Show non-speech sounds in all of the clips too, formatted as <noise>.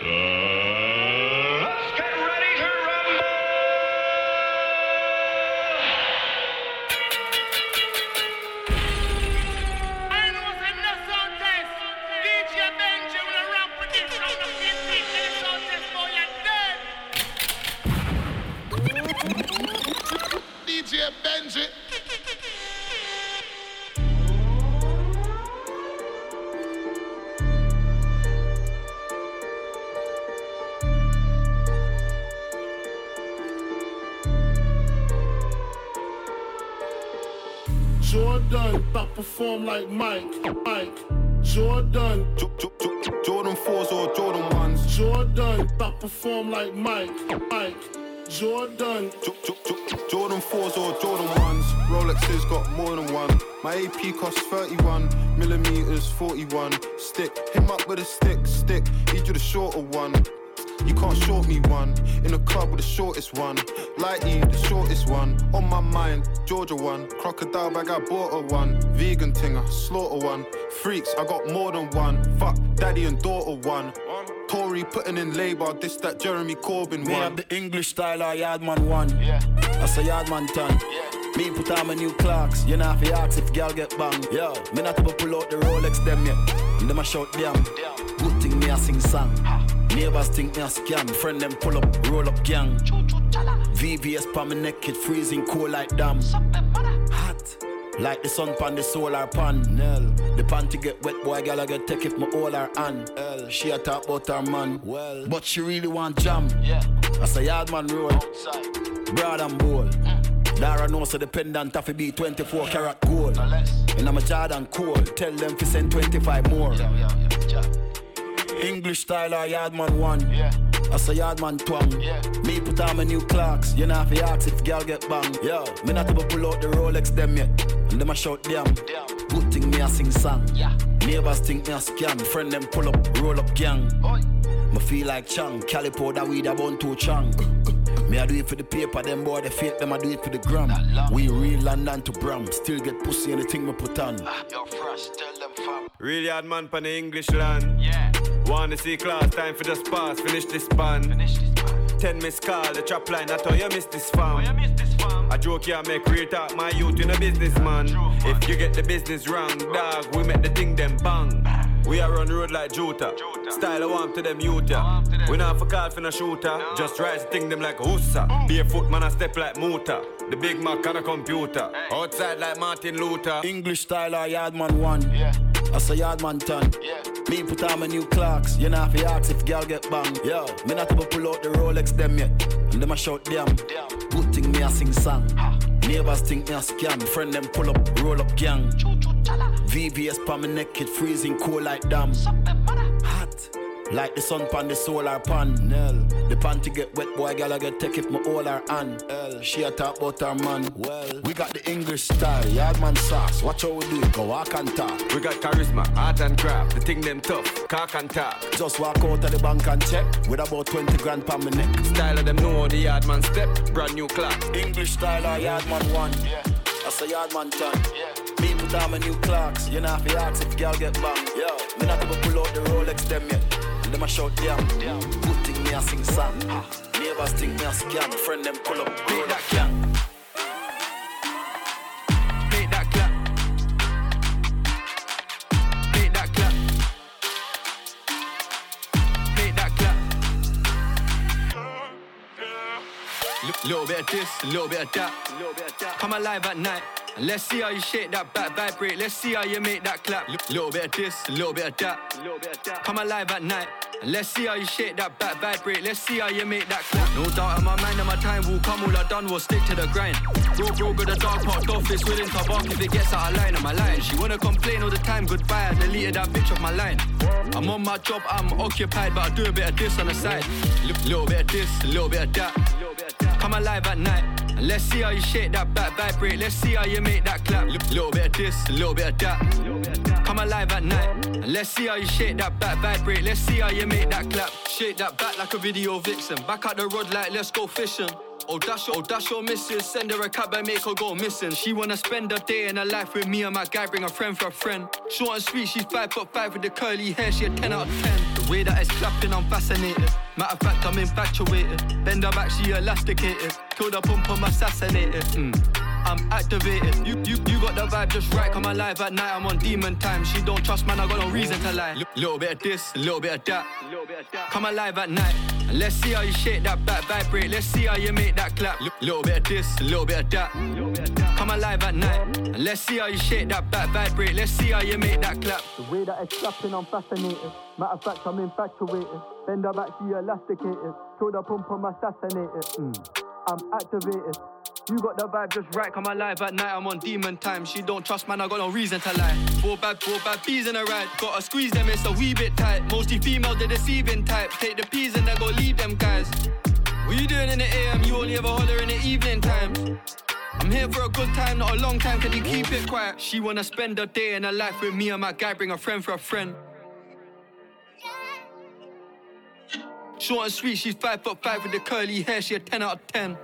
Uh... perform like Mike, Mike. Jordan, Jordan 4s or Jordan 1s. Jordan, I perform like Mike, Mike. Jordan, Jordan 4s or Jordan 1s. Rolexes got more than one. My AP costs 31 millimeters, 41. Stick, him up with a stick, stick. Need you the shorter one. You can't short me one. In the club with the shortest one. Lighty, the shortest one. On my mind, Georgia one. Crocodile bag, I bought a one. Vegan tinger, slaughter one. Freaks, I got more than one. Fuck, daddy and daughter one. Tory putting in labor, this that Jeremy Corbyn Me one. have the English style or Yardman one. Yeah. That's a Yardman ton. Yeah. Me put on my new clocks. You know if to ask if girl get bang. Yo, me not ever pull out the Rolex them yet. And them a shout damn. Good thing me a sing song. Neighbors think me a scam. Friend them pull up, roll up gang. VVS pa me neck, it freezing cold like damn. Hot. Like the sun pan the solar panel. The panty get wet, boy, gal I get take if my all her hand. L. She a talk about her man. Well, but she really want jam. Yeah. That's a yard man roll. Outside. Broad and bold. Mm. Dara knows so dependent have to be 24 karat gold. And I'm a Jordan cool, Tell them to send 25 more. Yo, yo. Yeah. English style or yardman one. Yeah. That's a yardman twang. Yeah. Me put on my new clocks. You know have to ask if girl get bang. Yo, me not ever pull out the Rolex them yet. And them a shout damn. Damn. Good thing me a sing song. Yeah. Neighbors think me a scam. Friend them pull up, roll up gang. Oi. Me feel like Chang, Calipo that weed a bun too Chang. Me I do it for the paper, them boy they fake, them I do it for the gram. We real London to Bram, still get pussy anything me put on. Yo, fresh. Tell them fam. Really hard man pan the English land. Yeah. Wanna see class, time for the pass, finish this band. Finish this man. Ten miss call, the trap line, I thought you missed this you fam. missed. I joke here, make real talk, my youth in a businessman. Man. If you get the business wrong, dog, we make the thing them bang. We are on road like Jota. Jota. Style I want to them youth, yeah. want to them. We not for call for no shooter. Just rise the thing them like Hussa. Barefoot man, I step like Muta. The big Mac on a computer. Hey. Outside like Martin Luther. English style or yardman one. Yeah. That's a yardman ton. Yeah. Me put on my new clocks, you know have to ask if girl get bang. Yo, me not ever pull out the Rolex them yet. And them a shout damn. Damn. Good thing me a sing song. Neighbors think me a scam. Friend them pull up, roll up gang. Choo choo chala. VVS pa me neck, it freezing cold like damn. Suck them mother. Hot. Like the sun pan the solar panel. The panty get wet, boy, gal I get take if my all her hand. L. She a talk about her man. Well, we got the English style, yardman sauce. Watch how we do it, go walk and talk. We got charisma, art and craft. The thing them tough, cock and talk. Just walk out of the bank and check with about 20 grand per my neck. Style of them know the yard man step. Brand new clock. English style yardman one. Yeah. That's a yardman ton. Yeah. Me put on my new clocks. You know have to ask if girl get bang. Yo, me not ever pull out the Rolex them yet. Them a shout damn. Good thing me a sing song. Neighbors think me a scam. Friend them pull up, roll that gang. Little bit of this, a little bit of that. Come alive at night. and Let's see how you shake that back vibrate. Let's see how you make that clap. L- little bit of this, a little bit of that. Come alive at night. and Let's see how you shake that back vibrate. Let's see how you make that clap. No doubt in my mind and my time will come. All I done was stick to the grind. Bro, bro, got a dark part office willing to bark if it gets out of line. Am I lying? She wanna complain all the time. Goodbye, I deleted that bitch off my line. I'm on my job, I'm occupied, but I do a bit of this on the side. Li- little bit of this, a little bit of that come alive at night. And let's see how you shake that back, vibrate. Let's see how you make that clap. L- little bit of this, a little bit of that. Come alive at night. And let's see how you shake that back, vibrate. Let's see how you make that clap. Shake that back like a video vixen. Back at the rod like let's go fishing. Oh, dash, oh, dash your missus. Send her a cab and make her go missing. She wanna spend a day and her life with me and my guy. Bring a friend for a friend. Short and sweet, she's five foot five with the curly hair. She a 10 out of 10 way that it's clapping, I'm fascinated. Matter of fact, I'm infatuated. Bend her back, she elasticated. Killed her pump, I'm assassinated. Mm. I'm activated. You, you, you got the vibe just right. Come alive at night, I'm on demon time. She don't trust, man, I got no reason to lie. L- little bit of this, little bit of that. Come alive at night. Let's see how you shake that back, vibrate. Let's see how you make that clap. L- little bit of this, little bit of that. Come alive at night. Let's see how you shake that back, vibrate. Let's see how you make that clap. The way that it's clapping, I'm fascinated. Matter of fact, I'm infatuated. Bend her back, she elasticated. Throw the pump, I'm assassinated. Mm. I'm activated. You got the vibe just right, come alive at night, I'm on demon time. She don't trust, man, I got no reason to lie. Four bad, four bad bees in a ride. Gotta squeeze them, it's a wee bit tight. Mostly females, they're deceiving type. Take the peas and then go leave them guys. What you doing in the AM? You only ever holler in the evening time. I'm here for a good time, not a long time, can you keep it quiet? She wanna spend a day in her life with me and my guy, bring a friend for a friend. Short and sweet, she's five foot five with the curly hair, she a 10 out of 10.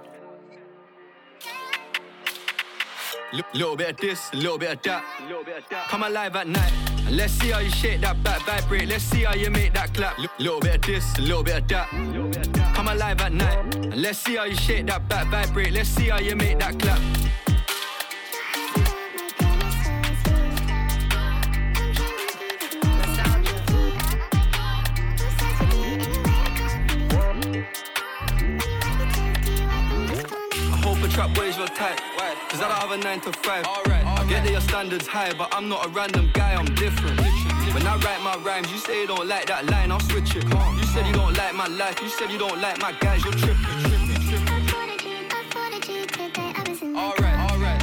L- little bit of this, a little bit of that. Come alive at night. And let's see how you shake that back, vibrate. Let's see how you make that clap. L- little bit of this, a little bit of that. Come alive at night. And let's see how you shake that back, vibrate. Let's see how you make that clap. Trap boys your type. Cause I don't have a 9 to 5. Alright, I get that your standards high, but I'm not a random guy, I'm different. When I write my rhymes, you say you don't like that line, I'll switch it. You said you don't like my life, you said you don't like my guys, you're tripping. Alright, alright.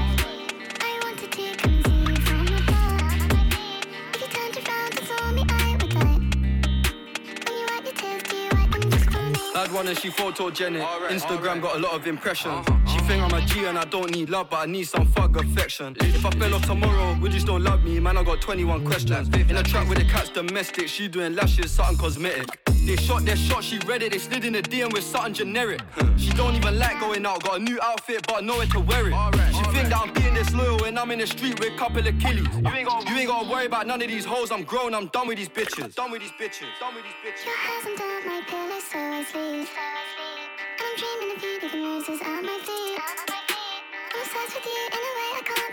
Bad one and she photogenic. Instagram got a lot of impressions. She think I'm a G and I don't need love, but I need some fuck affection. If I fell off tomorrow, would you still love me? Man, I got 21 questions. In a track with the cat's domestic, she doing lashes, something cosmetic. They shot their shot, she read it, they slid in the DM with something generic. She don't even like going out, got a new outfit, but nowhere to wear it. She think that I'm being disloyal when I'm in the street with a couple of killies. You ain't, gotta, you ain't gotta worry about none of these hoes, I'm grown, I'm done with these bitches. Done with these bitches, done with these bitches. Your hands on top my pillow, so I sleep. And I'm dreaming of you, leaving roses at my feet. I'm obsessed with you in a way I can't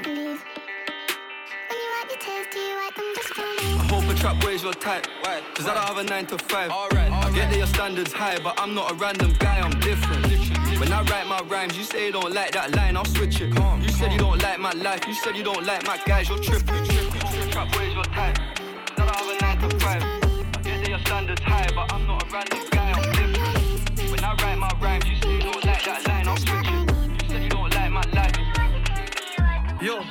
believe. When you wipe your tears, you wipe them just for me? I hope a trap boys your type. Cause I don't have a 9 to 5. Alright, I get that your standards high, but I'm not a random guy, I'm different. When I write my rhymes, you say you don't like that line, I'll switch it. You said you don't like my life, you said you don't like my guys, you're tripping. Trap boys your type. Cause I don't have a 9 to 5. I get that your standards high, but I'm not a random guy, I'm different. When You say you don't like that line, I'll switch. You said you don't like my life. Yo,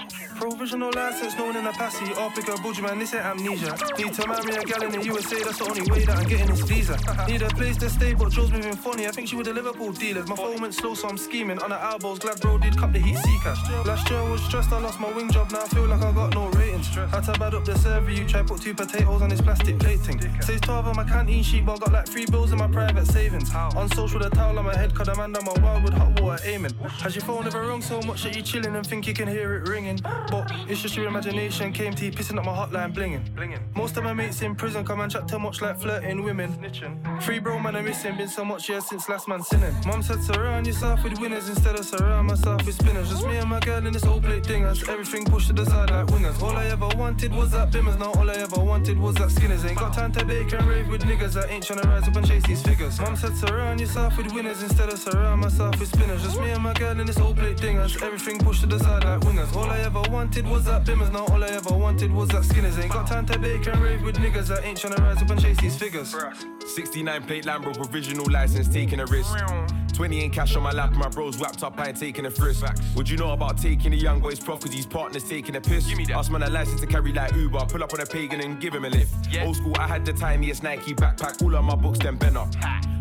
provisional license known in a passy. Africa, Buju man, this ain't amnesia. Need to marry a gal in the USA, that's the only way that I'm getting this visa. Need a place to stay, but Joe's moving funny. I think she with the Liverpool dealers. My phone went slow, so I'm scheming. On the elbows, glad bro did cup the heat seeker. Last year I was stressed, I lost my wing job, now I feel like I got no ratings. Had to bad up the server, you try put two potatoes on this plastic plating. Says 12 on my canteen sheet, but I got like three bills in my private savings. On social, the towel on my head, cause man done my wildwood hot water aiming. Has your phone ever rung so much that you chilling and think you can hear it ringing? But it's just your imagination, came to you pissing up my hotline blinging. Most of my mates in prison come and chat too much like flirting women. Free bro man, I'm missing, been so much years since last man sinning. Mom said surround yourself with winners instead of surround myself with spinners. Just me and my girl in this old plate dingers. Everything pushed to the side like wingers. All I ever wanted was that bimmers, now all I ever wanted was that skinners. Ain't got time to bake and rave with niggas I ain't tryna rise up and chase these figures. Mom said surround yourself with winners instead of surround myself with spinners. Just me and my girl in this old plate dingers. Everything pushed to the side like wingers. All I ever wanted was that bimmers, now all I ever wanted was that skinners. Ain't got time to bake and rave with niggas that ain't tryna rise up and chase these figures. 69 plate Lambo, provisional license, taking a risk. 20 in cash on my lap, my bros wrapped up, I ain't taking a frisk. Would you know about taking the young boy's prof, cause his partner's taking a piss? Give me that. Ask man a license to carry like Uber, pull up on a pagan and give him a lift. Old school, I had the tiniest Nike backpack, all of my books, then bent up.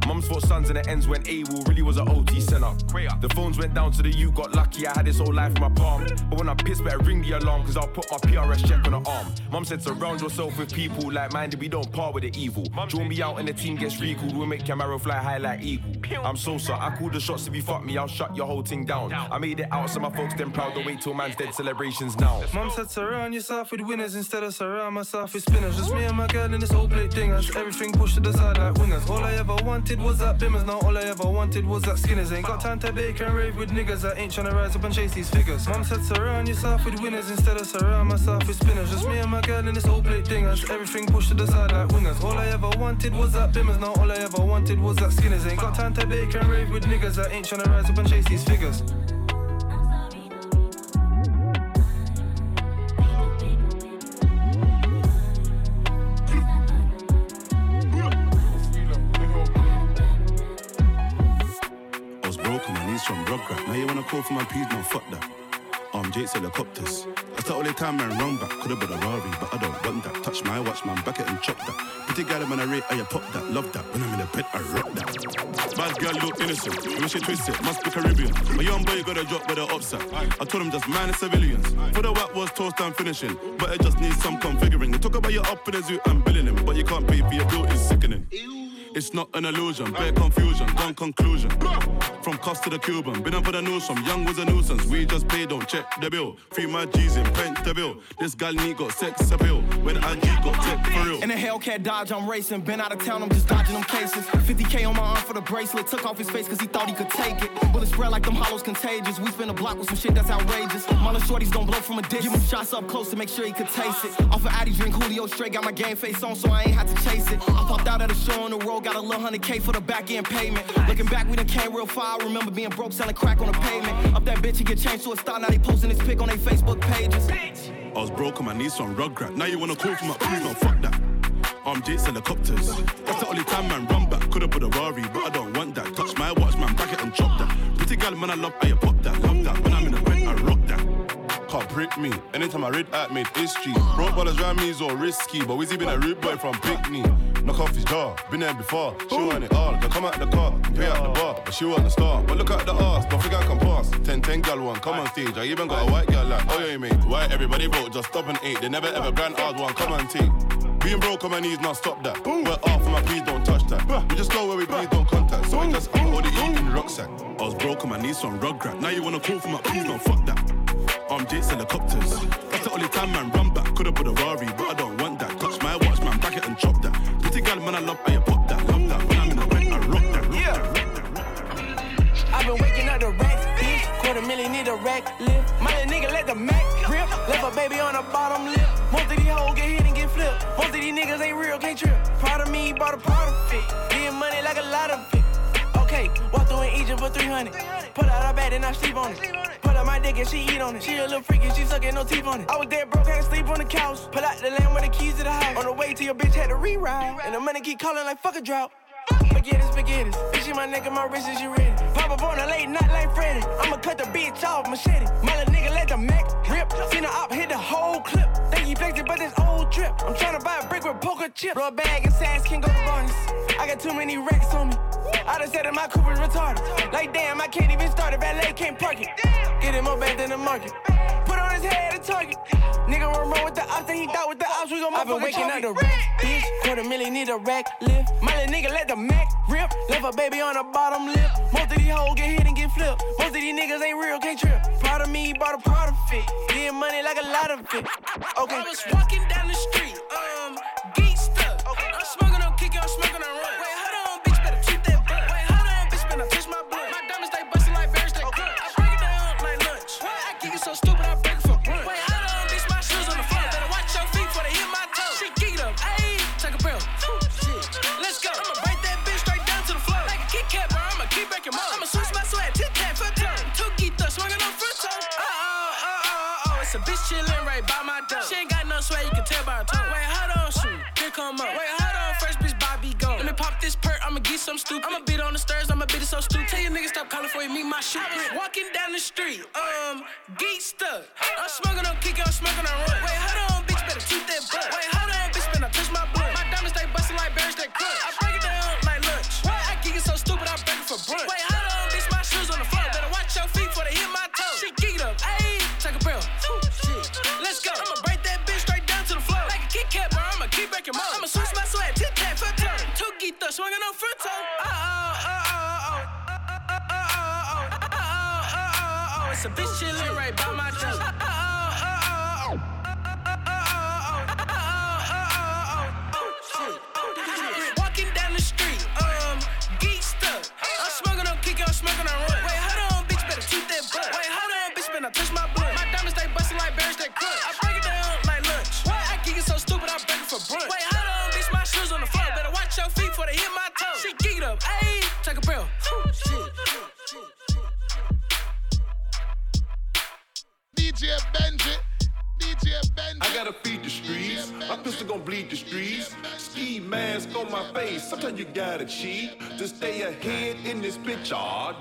Mums fought sons and it ends when Able really was an OT centre. The phones went down to the U, got lucky, I had this whole life in my palm. But when I piss, better ring the alarm, cause I'll put my PRS check on the arm. Mum said surround yourself with people like minded, we don't part with the evil. Draw me out and the team gets recalled, we'll make Camaro fly high like eagle. I'm so sorry, I called the shots if you fuck me, I'll shut your whole thing down. I made it out, so my folks then proud, don't wait till man's dead celebrations now. Mum said surround yourself with winners instead of surround myself with spinners. Just me and my girl in this old plate dingers. Everything pushed to the side like wingers. All I ever wanted was that bimmers. Now all I ever wanted was that skinners. Ain't got time to bake and rave with niggas that ain't tryna rise up and chase these figures. Mom said surround yourself with winners instead of surround myself with spinners. Just me and my girl in this old plate dingers. Everything pushed to the side like wingers. All I ever wanted was that bimmers. Now all I ever wanted was that skinners. Ain't got time to bake and rave with niggas that ain't tryna rise up and chase these figures. From Rugrat. Now you wanna call for my peas, no fuck that. Um, Jake's helicopters. i That's the only time man run back. Could've been a Rari, but I don't want that. Touch my watch, man, back it and chop that. Pretty girl, man, I rate, I pop that. Love that. When I'm in the bed, I rock that. Bad girl look innocent. She twist it, must be Caribbean. My young boy got a drop with the upset. I told him just the civilians. For the whack was toast and finishing. But it just needs some configuring. They talk about your up in the zoo and billing him. But you can't pay for your bill, it's sickening. It's not an illusion, bare confusion, done conclusion. From cost to the Cuban, been up with the news from young was a nuisance. We just pay, don't check the bill. Free my G's in bill. This gal need got sex appeal. When IG got tech for real. In a Hellcat Dodge, I'm racing. Been out of town, I'm just dodging them cases. 50k on my arm for the bracelet. Took off his face cause he thought he could take it. Bullets spread like them hollows contagious. We spin a block with some shit that's outrageous. Mother shorties don't blow from a distance. Give him shots up close to make sure he could taste it. Off of Addy drink Julio straight, got my game face on so I ain't had to chase it. I popped out at a show on the road, got a little hundred K for the back end payment. Looking back, we done came real far. I remember being broke, selling crack on the pavement. Up that bitch, he get changed to a star. Now they posting his pic on their Facebook pages. I was broke on my knees from Rugrat. Now you wanna call for my peas, no fuck that. I'm Jake's helicopters. That's the only time man run back. Could've put a Rari, but I don't want that. Touch my watch, man, back it and chop that. Pretty girl, man, I love how you pop that. Love that. When I'm in the bed, I rock that. Can't prick me. Anytime I read at made history. Broke brothers round me is all risky, but Wizzy been a rude boy from Pickney. Knock off his jaw, been there before. She want it all, then come out the car, pay out the bar, but she want the star. But look at the ass, don't think I can pass. 10 10 gal one, come on stage. I even got a white gal like, oh yeah, mate. Why everybody broke, just stop and eat. They never ever grand hard one, come on take. Being broke on my knees, not stop that. We're off and my please don't touch that. We just go where we please don't contact. So I just up all the eat in the rucksack. I was broke on my knees from Rugrat. Now you wanna call for my peas, no fuck that. I'm Jake's helicopters. That's the only time man run back. Could've put a Rari, but I don't man, I love how you pop that. Love that. When in the bed, I rock that. Yeah. I've been waking up the racks, bitch. Quarter million need a rack lift. My nigga let the Mac grip. Left a baby on the bottom lip. Most of these hoes get hit and get flipped. Most of these niggas ain't real, can't trip. Proud of me, bought a powder fit. Getting money like a lot of it. Okay, walk through in Egypt for 300. Put out her bed and I sleep on it. Put out my dick and she eat on it. She a little freaky, she sucking no teeth on it. I was dead broke, to sleep on the couch. Pull out the lamb with the keys to the house. On the way to your bitch, had to reroute. And the money keep calling like fuck a drought. Spaghetti, spaghetti. Bitch in my and my wrist is you ready. Pop up on a late night like Freddy. I'ma cut the bitch off, machete. My nigga let the Mac rip. Seen the op hit the whole clip. Think he flexed it, but this old drip. I'm tryna buy a brick with poker chips. A bag and sass can go bonus. I got too many racks on me. I done said that my Cooper's retarded. Like damn, I can't even start it. Valet can't park it. Get him more bad than the market. Put his head a target. Nigga run run with the ops, then he thought with the ops. We gon' I've been waking up the rack, bitch. Quarter million need a rack lift. My little nigga let the Mac rip. Left a baby on the bottom lip. Most of these hoes get hit and get flipped. Most of these niggas ain't real, can't trip. Proud of me, bought a Prada fit. Getting money like a lot of it. Okay. I was walking down the street, um, geek stuck. I'm smoking on kick, I'm smoking on run. Chillin' right by my door. She ain't got no sweat, you can tell by her tone. Wait, hold on, shoot, here come up. Wait, hold on, first bitch Bobby go. Let me pop this perk, I'ma get some stupid. I'ma beat on the stairs, I'ma beat it so stupid. Tell your niggas stop calling for you, meet my shoot. Was walking down the street, um, geek stuck. I'm smoking on kick, I'm smoking on run. Wait, hold on, bitch, better keep that butt. Wait, hold a bitch chillin' right by my toe.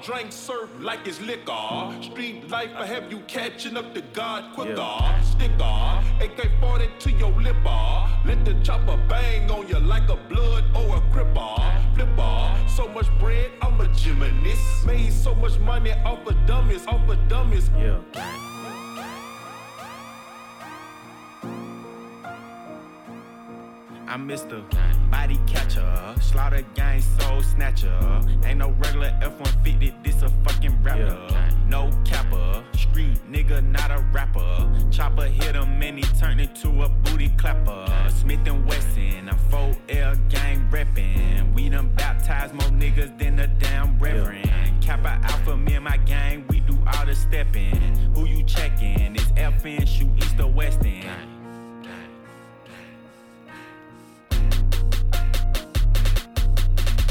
Drink surf like it's liquor. Street life, I have you catching up to God quicker. Sticker, AK 40 to your lipper. Let the chopper bang on you like a blood or a cripper. Flipper, so much bread, I'm a gymnast. Made so much money off of dummies, off of dummies. Yeah. I'm Mr. Body Catcher, Slaughter Gang Soul Snatcher. Ain't no regular F-150, this a fucking rapper. No capper, street nigga, not a rapper. Chopper hit him and he turned into a booty clapper. Smith and Wesson, I'm 4L gang reppin'. We done baptized more niggas than a damn reverend. Kappa Alpha, me and my gang, we do all the steppin'. Who you checkin'? It's FN, shoot east or west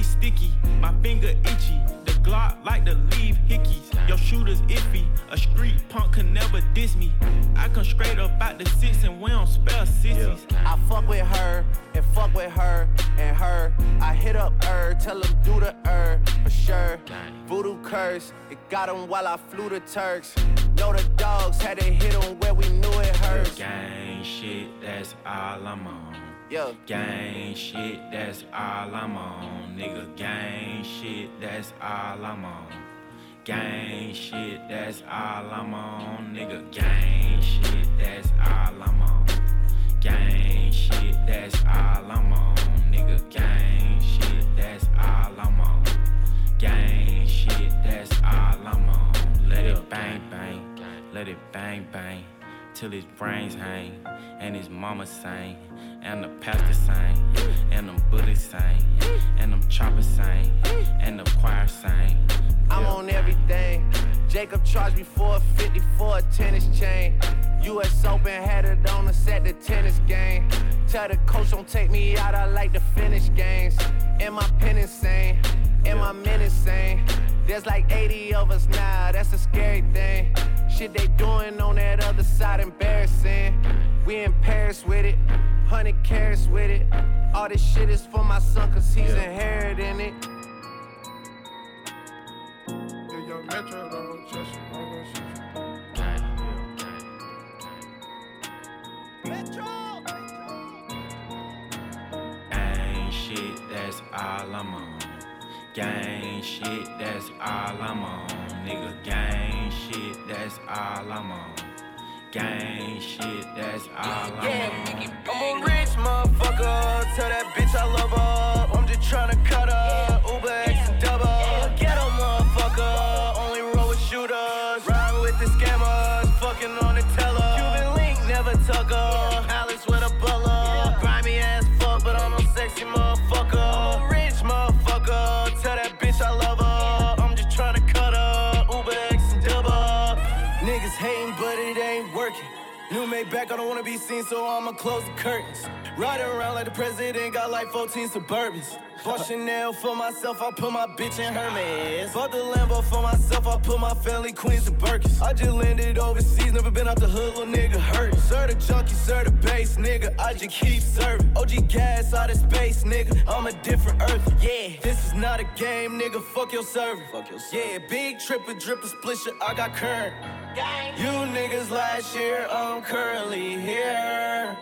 weed sticky. My finger itchy, the Glock like to leave hickeys. Your shooter's iffy, a street punk can never diss me. I come straight up out the six and we don't spell sissies. I fuck with her and fuck with her and her. I hit up her, tell him do the her for sure. Voodoo curse, it got him while I flew the Turks. Know the dogs had to hit him where we knew it hurts. Gang shit, that's all I'm on. Yeah. Gang shit, that's all I'm on. Nigga, gang shit, that's all I'm on. Gang shit, that's all I'm on. Nigga, gang shit, that's all I'm on. Gang shit, that's all I'm on. Nigga, gang shit, that's all I'm on. Gang shit, that's all I'm on. Let it bang bang, let it bang bang, till his brains hang, and his mama sing, and the pastor sing, and them Buddhists sing, and them choppers sing, and the choir sing. I'm on everything. Jacob charged me 450 for a tennis chain. US Open had it on us at the tennis game. Tell the coach don't take me out, I like to finish games. Am I pen insane? Am I men insane? There's like 80 of us now, that's a scary thing. Shit they doing on that other side, embarrassing. We in Paris with it, 100 carats with it. All this shit is for my son, cause he's inheriting it. Yeah, Metro, don't trust you. I'm gonna shoot Gang shit, that's all I'm on. Gang shit, that's all I'm on. Nigga, gang shit, that's all I'm on. Gang shit, that's all I'm on. I'm a rich motherfucker. Tell that bitch I love her. I'm just tryna cut her. Uber X and double. They back, I don't wanna be seen, so I'ma close the curtains. Riding around like the president, got like 14 Suburbans. Bought Chanel for myself, I put my bitch in Hermes. Bought the Lambo for myself, I put my family Queens to Birkins. I just landed overseas, never been out the hood, little nigga hurt. Sir the junkie, sir the base, nigga, I just keep serving. OG gas out of space, nigga, I'm a different earth. Yeah, this is not a game, nigga, fuck your server. Fuck your Yeah, big tripper, dripper, splisher, I got current. You niggas last year, I'm currently here.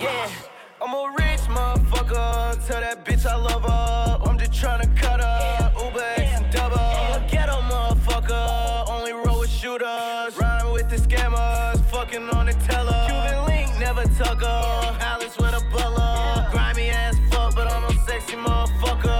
Yeah, I'm a rich motherfucker. Tell that bitch I love her. I'm just tryna cut her. Uber X and double. I'm a ghetto motherfucker. Only roll with shooters. Rhyme with the scammers. Fucking on the teller. Cuban link, never tuck her. Alice with a butler. Grimy ass fuck, but I'm a sexy motherfucker.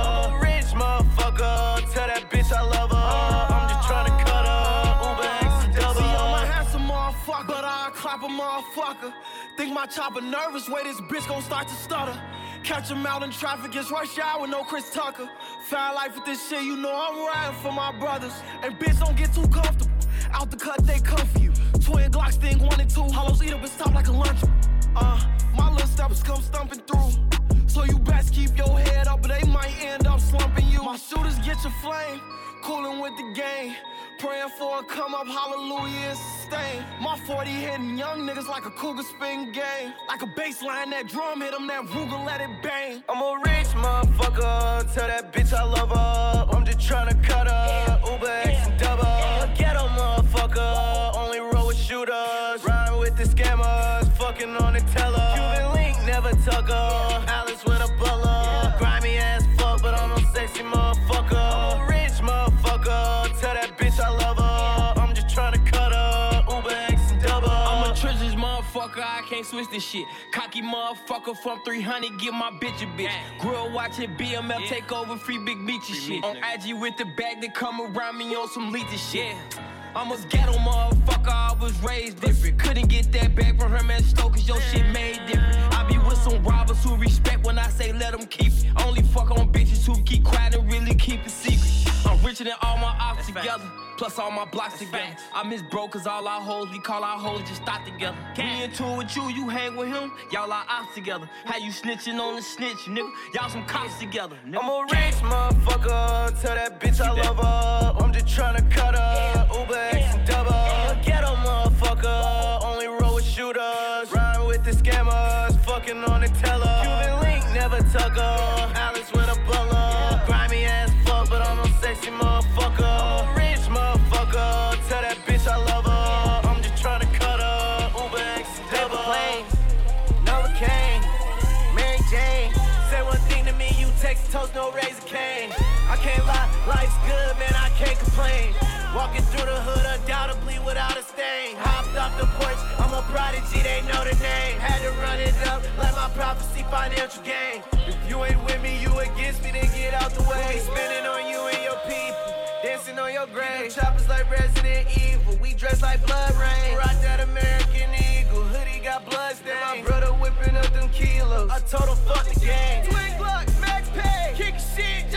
A motherfucker. Think my chopper nervous, way this bitch gon' start to stutter. Catch him out in traffic, it's rush hour no Chris Tucker. Foul life with this shit, you know I'm riding for my brothers. And bitch, don't get too comfortable. Out the cut, they for you. Twin Glocks, sting one and two. Hollows eat up and stop like a lunch. Uh, my little steppers come stumping through. So you best keep your head up, but they might end up slumping you. My shooters get your flame, coolin' with the game. Praying for a come up, hallelujah, and sustain. My 40 hitting young niggas like a cougar spin game. Like a baseline, that drum hit hit 'em, that Ruger let it bang. I'm a rich motherfucker. Tell that bitch I love her. I'm just tryna cut her. Uber X and double. I'm a ghetto motherfucker. Only roll with shooters. Rhyme with the scammers. Fucking on the teller. Cuban link, never tuck her. Alice with a butler. Grimy ass fuck, but I'm a sexy motherfucker. I'm a rich motherfucker. Tell that bitch I love her. I'm just tryna cut her. Uber X and double. I'm a treasures motherfucker, I can't switch this shit. Cocky motherfucker from 300, give my bitch a bitch. Grill watching BML take over free big meaty shit. On IG with the bag that come around me on some leechy shit. I'm a ghetto motherfucker, I was raised different. Couldn't get that back from her man Stoke, cause your shit made different. I be with some robbers who respect when I say let them keep it. Only fuck on bitches who keep quiet and really keep it secret. I'm richer than all my ops together. Plus all my blocks together. I miss bro, cause all our hoes, we call our hoes just stop together. Me in tour with you, you hang with him, y'all are ops together. How you snitching on the snitch, nigga? Y'all some cops together, nigga. I'm a rich motherfucker. Tell that bitch I love her. I'm just tryna cut her. Uber X and double. A ghetto motherfucker. Only roll with shooters. Rhyme with the scammers. Fucking on the teller. Cuban link, never tuck her. Alice with a butler. Grimy sexy motherfucker. I'm a rich motherfucker. Tell that bitch I love her. I'm just tryna cut her. Uber X double. Planes, Novocaine, Mary Jane. Say one thing to me, you text toast, no razor cane. I can't lie, life's good, man, I can't complain. Walking through the hood undoubtedly without a stain. Hopped off the porch, I'm a prodigy, they know the name. Had to run it up, like my prophecy, financial gain. You ain't with me, you against me, then get out the way. Spinning on you and your people, dancing on your grave. Choppers like Resident Evil, we dress like blood rain. Rock that American Eagle, hoodie got blood stain. My brother whipping up them kilos. I told him fuck the game. Twin Glock, Max Pay, kick shit,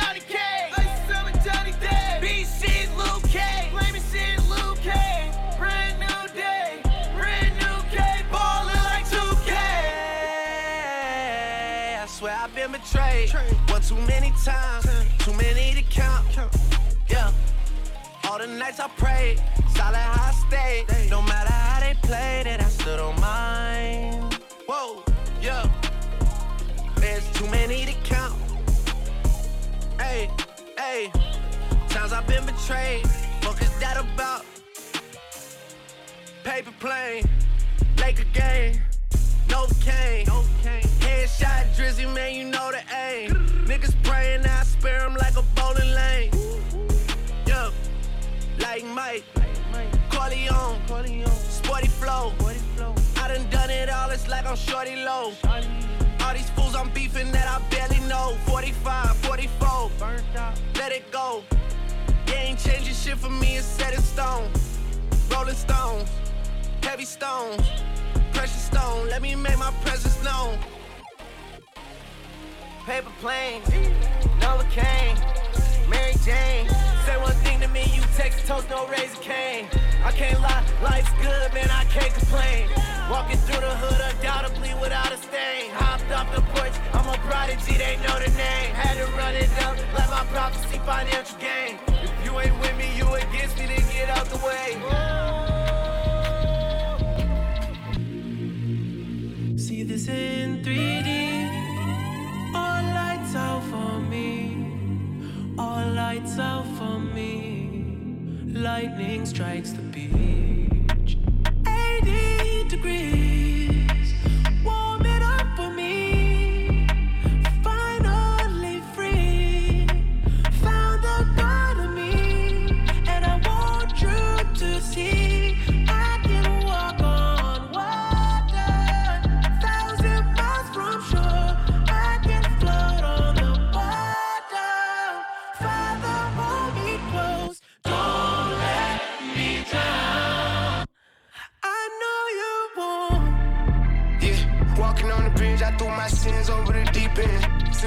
been betrayed. One too many times, too many to count. Yeah. All the nights I prayed, solid how I stayed. No matter how they played it, I still don't mind. Whoa, yeah. There's too many to count. Hey, hey. Times I've been betrayed. Fuck is that about? Paper plane, Laker game. No cane. Headshot drizzy, man, you know the aim. Niggas praying, I spare 'em like a bowling lane. Yeah, like Mike. Corleone. Sporty flow. I done done it all, it's like I'm shorty low. All these fools I'm beefing that I barely know. 45, 44. Let it go. You ain't changing shit for me, it's set in stone. Rolling stones, heavy stones, precious stone. Let me make my presence known. Paper planes, plane, Novocaine, Mary Jane. Say one thing to me, you Texas toast, no razor cane. I can't lie, life's good, man, I can't complain. Walking through the hood undoubtedly without a stain. Hopped off the porch, I'm a prodigy, they know the name. Had to run it up, let my prophecy financial gain. If you ain't with me, you against me, then get out the way. This in 3D. All lights out for me. All lights out for me. Lightning strikes the beach. 80 degrees.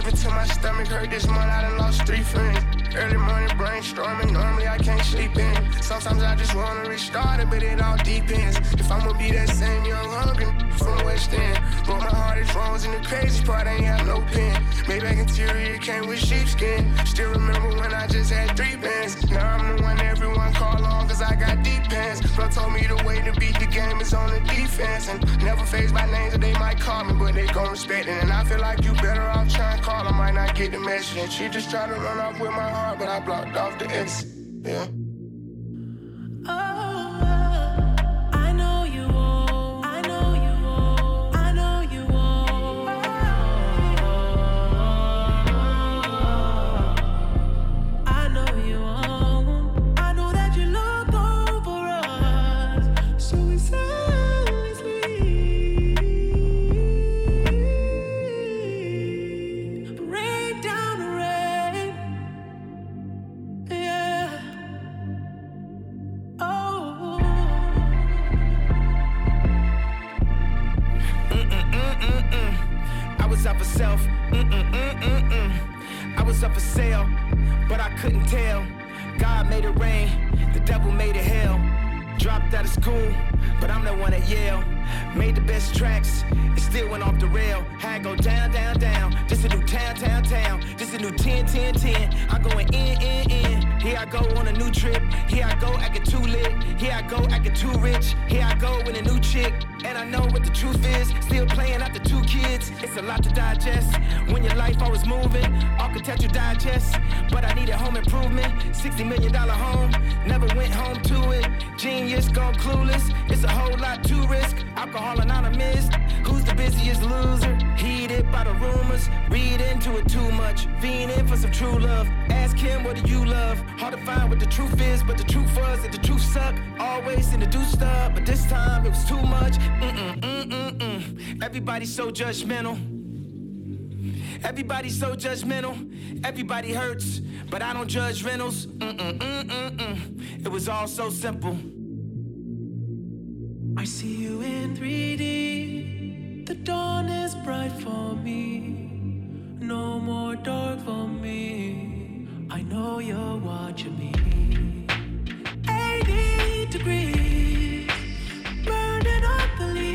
Sipping till my stomach hurt this month, I done lost three friends. Early morning brainstorming, normally I can't sleep in. Sometimes I just wanna restart it, but it all depends. If I'ma be that same young hungry from West End. But my heart is wrong, and the crazy part ain't have no pen. Maybach interior came with sheepskin. Still remember when I just had three bands. Now I'm the one everyone call on, cause I got deep pants. Flo told me the way to beat the game is on the defense. And never phased by names that they might call me, but they gon' respect it. And I feel like you better off trying to call, I might not get the message. And she just tried to run off with my heart, but I blocked off the X. Yeah. Couldn't tell. God made it rain, the devil made it hell. Dropped out of school, but I'm the one at Yale. Made the best tracks, it still went off the rail. Had go down, down, down. This a new town, town, town. This a new 10, 10, 10. I going in, in, in. Here I go on a new trip. Here I go acting too lit. Here I go acting too rich. Here I go with a new chick. And I know what the truth is. Still playing out the two kids. It's a lot to digest. When your life always moving, Architectural Digest. But I needed home improvement. $60 million home. Never went home to it. Genius gone clueless. It's a whole lot to risk. Alcohol anonymous. Who's the busiest loser? Heated by the rumors. Read into it too much. Fiending for some true love. Ask him what do you love? Hard to find what the truth is, but the truth was that the truth suck. Always in the do stuff, but this time it was too much. Mm-mm, mm-mm, mm. Everybody's so judgmental. Everybody's so judgmental. Everybody hurts, but I don't judge rentals. Mm-mm, mm-mm, mm. It was all so simple. I see you in 3D. The dawn is bright for me. No more dark for me. I know you're watching me. 80 degrees. Burning up the leaves.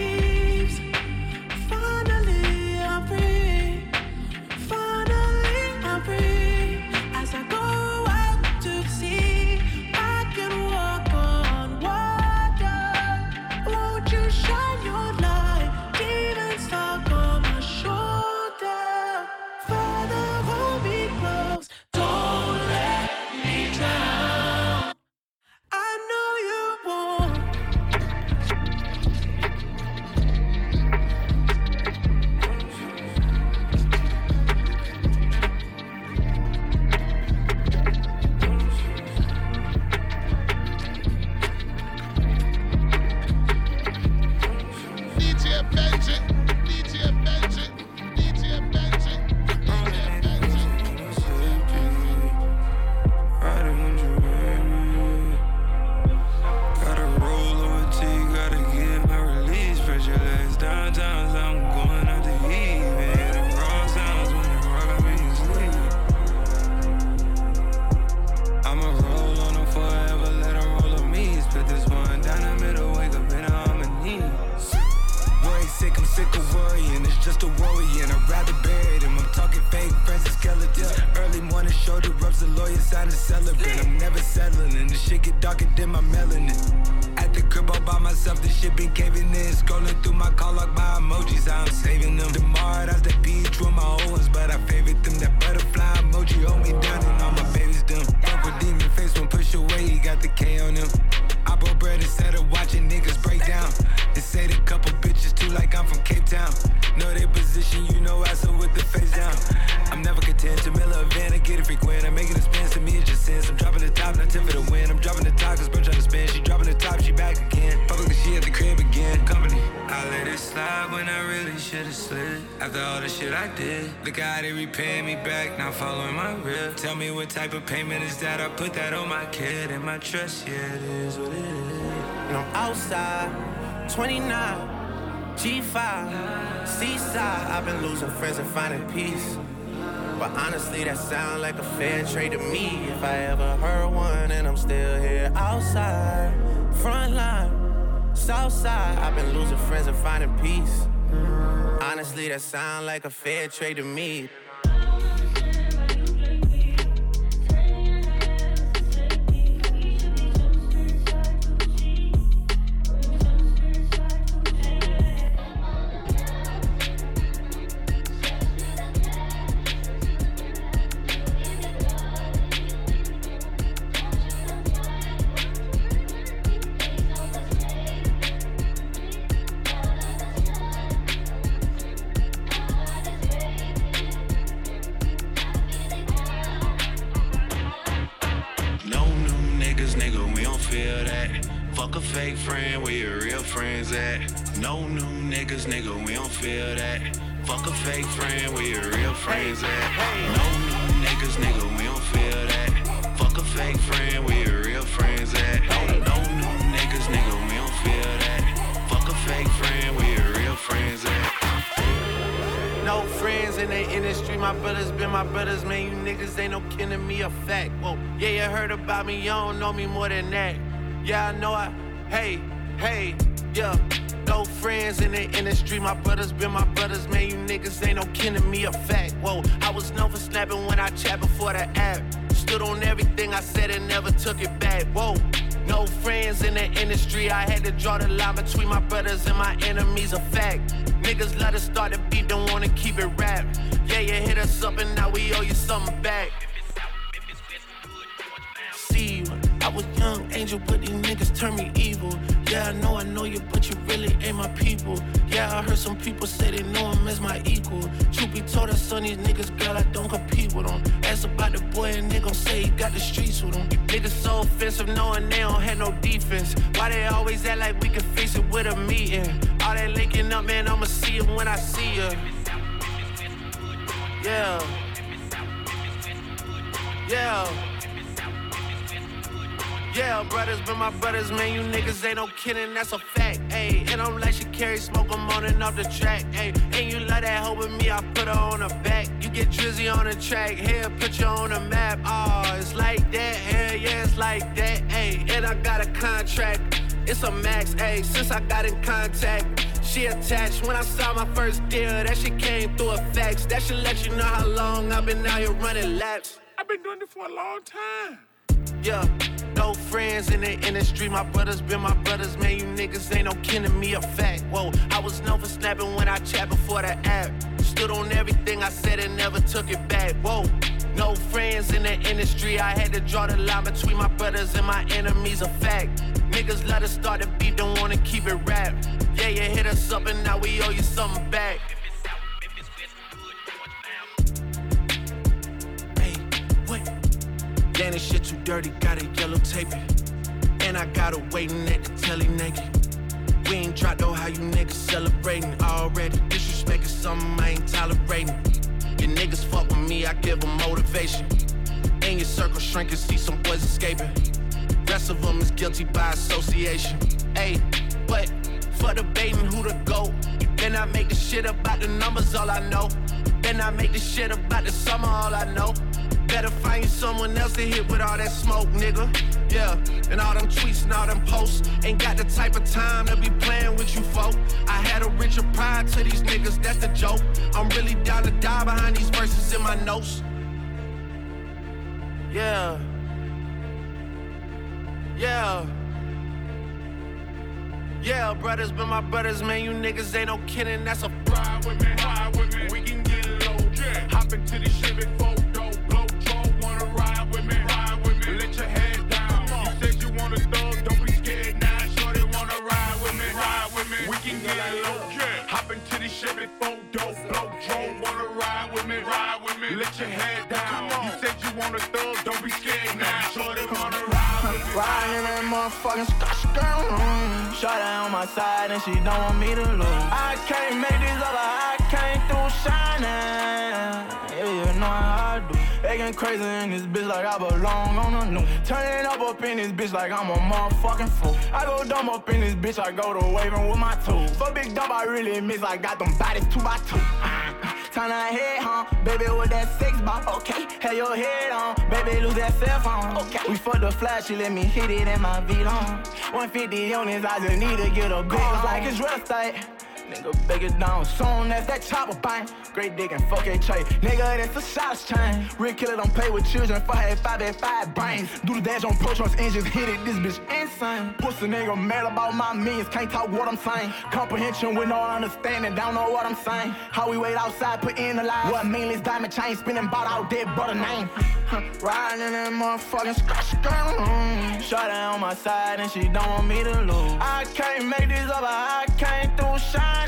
Payment is that? I put that on my kid and my trust, yeah, it is what it is. And I'm outside, 29, G5, Seaside. I've been losing friends and finding peace. But honestly, that sound like a fair trade to me. If I ever heard one, and I'm still here outside, front line, south side. I've been losing friends and finding peace. Honestly, that sound like a fair trade to me. Than that. Yeah, I know I, hey, hey, yeah. No friends in the industry, my brothers been my brothers, man. You niggas ain't no to me, a fact. Whoa, I was known for snapping when I chat before the app. Stood on everything I said and never took it back. Whoa. No friends in the industry. I had to draw the line between my brothers and my enemies. A fact. Niggas let us start the beat, don't wanna keep it rap. Yeah, you hit us up and now we owe you something back. Young angel, but these niggas turn me evil. Yeah, I know I know you, but you really ain't my people. Yeah, I heard some people say they know him as my equal. Truth be told, I son these niggas, girl, I don't compete with them. Ask about the boy and they gon' say he got the streets with him. Niggas so offensive, knowing they don't have no defense. Why they always act like we can fix it with a meeting? All that linking up, man, I'ma see it when I see ya. Yeah. Yeah. Yeah, brothers but my brothers, man. You niggas ain't no kidding, that's a fact. Ayy, and I'm like she carry smoke, I'm on and off the track. Ayy, and you love that hoe with me, I put her on the back. You get drizzy on the track, here, put you on the map. Oh, it's like that, hell yeah, it's like that. Ayy, and I got a contract. It's a max, ayy, since I got in contact. She attached when I saw my first deal. That shit came through a fax. That should let you know how long I've been out here running laps. I've been doing it for a long time. Yeah, no friends in the industry. My brothers been my brothers, man. You niggas ain't no kin to me, a fact. Whoa, I was known for snapping when I chat before the app. Stood on everything I said and never took it back. Whoa, no friends in the industry. I had to draw the line between my brothers and my enemies, a fact. Niggas let us start the beat, don't wanna keep it rap. Yeah, you hit us up and now we owe you something back. Damn, this shit too dirty, gotta yellow tape it. And I got her waiting at the telly naked. We ain't dropped though, how you niggas celebrating already. Is something I ain't tolerating. Your niggas fuck with me, I give them motivation. In your circle shrinking, see some boys escaping. Rest of them is guilty by association. Hey, but for debating who the GOAT. Then I make the shit about the numbers, all I know. Then I make the shit about the summer, all I know. Better find someone else to hit with all that smoke, nigga. Yeah, and all them tweets and all them posts. Ain't got the type of time to be playing with you, folk. I had a richer pride to these niggas, that's the joke. I'm really down to die behind these verses in my notes. Yeah. Yeah. Yeah, brothers, but my brothers, man, you niggas ain't no kidding. That's a ride with me, ride with me. We can get low. Yeah. Hop into the motherfucking scotch girl. Shot on my side and she don't want me to lose. I can't make this up, I came through shining. Yeah, you know how I do. Acting crazy in this bitch like I belong on the new. Turning up up in this bitch like I'm a motherfucking fool. I go dumb up in this bitch, I go to waving with my tools. For big dumb, I really miss, I got them bodies two by two. Turn head, huh? Baby, with that six ball, okay. Have your head on, baby, lose that cell phone, okay. We fuck the flash, she let me hit it in my V long. 150 on this, I just need to get a big like it's real estate. Nigga, beg it down soon as that chopper bang. Great dick and fuck a tray. Nigga, that's a shots chain. Real killer don't play with children. Five had five at five brains. Do the dash on pro trucks engines. Hit it, this bitch insane. Pussy nigga mad about my millions. Can't talk what I'm saying. Comprehension with no understanding. Don't know what I'm saying. How we wait outside, put in the line. What meaningless diamond chain spinning, bought out dead brother name. <laughs> Riding in that motherfucking scratch girl. Shot on my side and she don't want me to lose. I can't make this up, I came through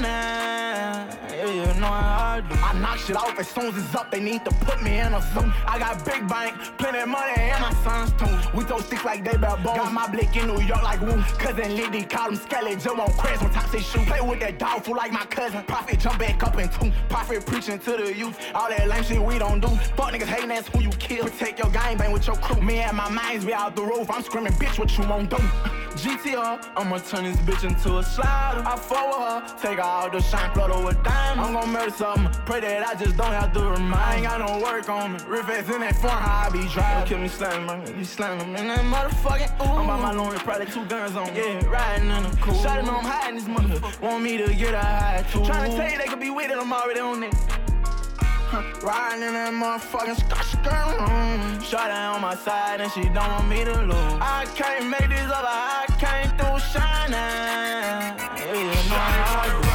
Yeah, you know how I do. I knock shit off as soon as it's up, they need to put me in a zoo. I got big bank, plenty of money, and my sons too. We throw sticks like they bad boys. Got my blick in New York like woo. Cousin Liddy call him Skelly, Joe on crest top say shoe. Play with that dog fool like my cousin. Profit jump back up in two. Profit preaching to the youth. All that lame shit we don't do. Fuck niggas hating, that's who you kill. Protect your game, bang with your crew. Me and my minds be out the roof. I'm screaming, bitch, what you won't do? <laughs> GTR, I'ma turn this bitch into a slider. I follow her, take her out the shine, flood with. I'm gon' murder something, pray that I just don't have to remind. I ain't got no work on me. Riff ass in that phone, how I be driving. Kill me slamming, man. You slamming me in that motherfucking ooh. I'm by my lonely, probably two guns on me. Yeah, riding in a cool. Shot know I'm hiding this motherfucker. <laughs> Want me to get a high too. to tell you they could be with it, I'm already on it. Riding in that motherfucking scotch girl. Shot on my side and she don't want me to lose. I can't make this up, I came through shining. Yeah, you know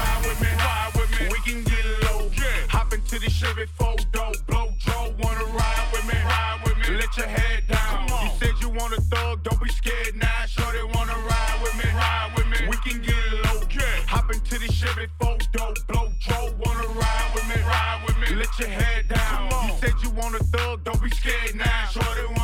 Hop into the Chevy photo, blow, draw, wanna ride with me, ride with me. Let your head down. You said you want a thug, don't be scared now. Shorty wanna ride with me, ride with me. We can get low. Yeah. Hop into the Chevy photo, blow, draw, wanna ride with me, ride with me. Let your head down. You said you want a thug, don't be scared now. Shorty wanna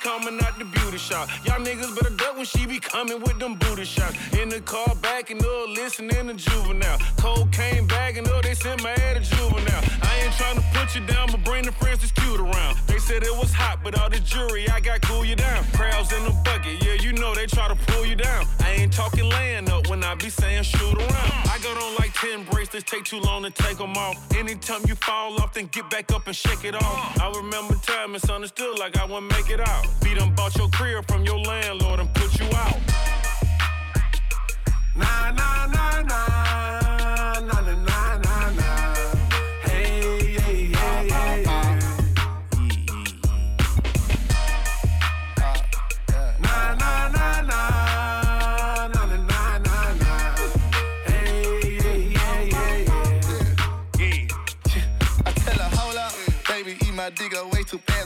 coming out the Y'all niggas better duck when she be coming with them booty shots. In the car, backing up, listening to juvenile. Cocaine bagging up, they sent my head to juvenile. I ain't tryna put you down, but bring the friends that's cute around. They said it was hot, but all the jury, I got cool you down. Crowds in the bucket, yeah, you know they try to pull you down. I ain't talking laying up when I be saying shoot around. I got on like 10 bracelets, take too long to take them off. Anytime you fall off, then get back up and shake it off. I remember time misunderstood like I wouldn't make it out. Beat them bought your crib from your landlord and put you out.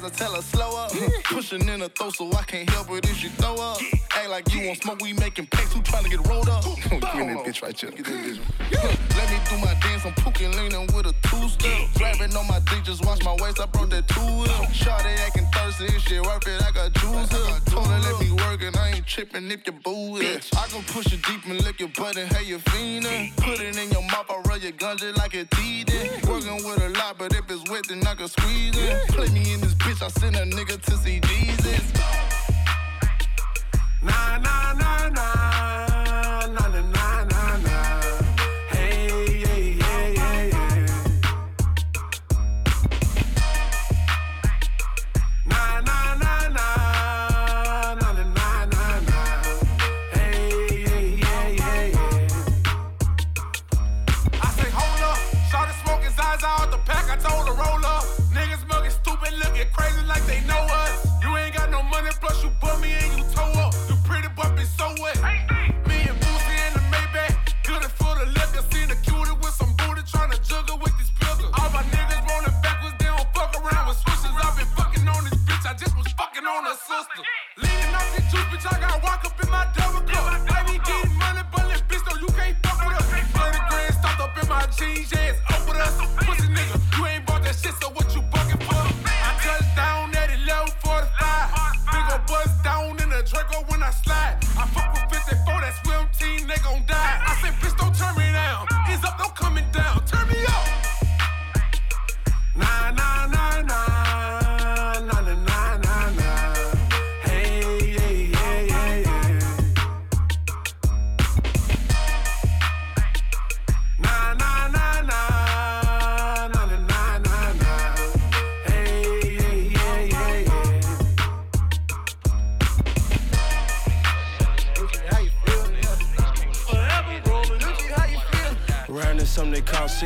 I tell her, slow up. <laughs> Pushing in her throat so I can't help it if she throw up. Act like you want smoke, we making packs, who tryna get rolled up? Give me that bitch right here. <laughs> Let me do my dance, I'm pooking, leaning with a two-step. Grabbing on my dick, just watch my waist, I brought that two-wheel. Shawty acting thirsty, if shit worth it, I got juice here. Told her let me work and I ain't tripping if your boo is. I can push it deep and lick your butt and hey, you fiendin'. Put it in your mouth, I rub your gun just like a teething. Working with a lot, but if it's wet, then I can squeeze it. Play me in this bitch, I send a nigga to see Jesus. Nah, nah, nah. Nah,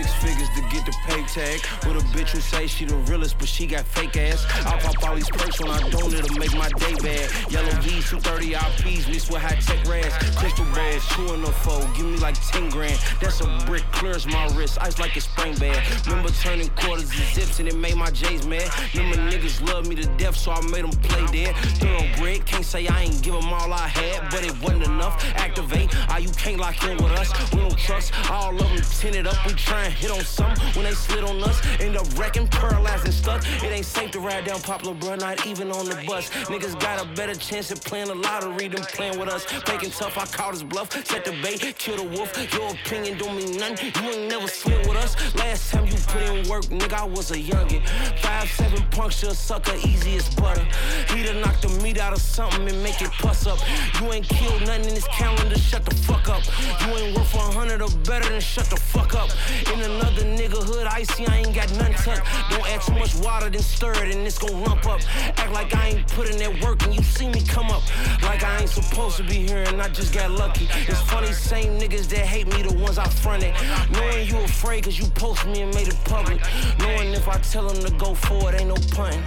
six figures to get the pay tag. With a bitch who say she the realest, but she got fake ass. I pop all these perks when I don't, it'll make my day bad. Yellow V's, 230 RPs, mixed with high tech rads. Crystal balls, two in the four, give me like 10 grand. That's a brick, clears my wrist, ice like a spring bag. Remember turning quarters to zips and it made my J's mad. Remember niggas love me to death, so I made them play dead. Throw Thoroughbred, can't say I ain't give 'em all I had, but it wasn't enough. Activate, ah, you can't lock in with us. We don't trust, all of them tinted up. We try and hit on some when they slid on us. End up wrecking, paralyzed and stuck. It ain't safe to ride down Poplar, bro, not even on the bus. Niggas got a better chance at playing the lottery than playing with us. Faking tough, I called his bluff. Set the bait, kill the wolf. Your opinion don't mean nothing. You ain't never slid with us. Last time you put in work, nigga, I was a youngin'. Five seven puncture, sucker, easy as butter. He done knock the meat out of something and make it puss up. You ain't killed nothing in this calendar, shut the fuck up. You ain't worth a hundred or better than shut the fuck up. In another nigga hood, icy, I ain't got none tucked. Don't add too much water, then stir it and it's gon' lump up. Act like I ain't put in that work and you see me come up. Like I ain't supposed to be here and I just got lucky. It's funny, same niggas that hate me, the ones I fronted. Knowing you afraid cause you post me and made it public. Knowing if I tell them to go for it, ain't no punting.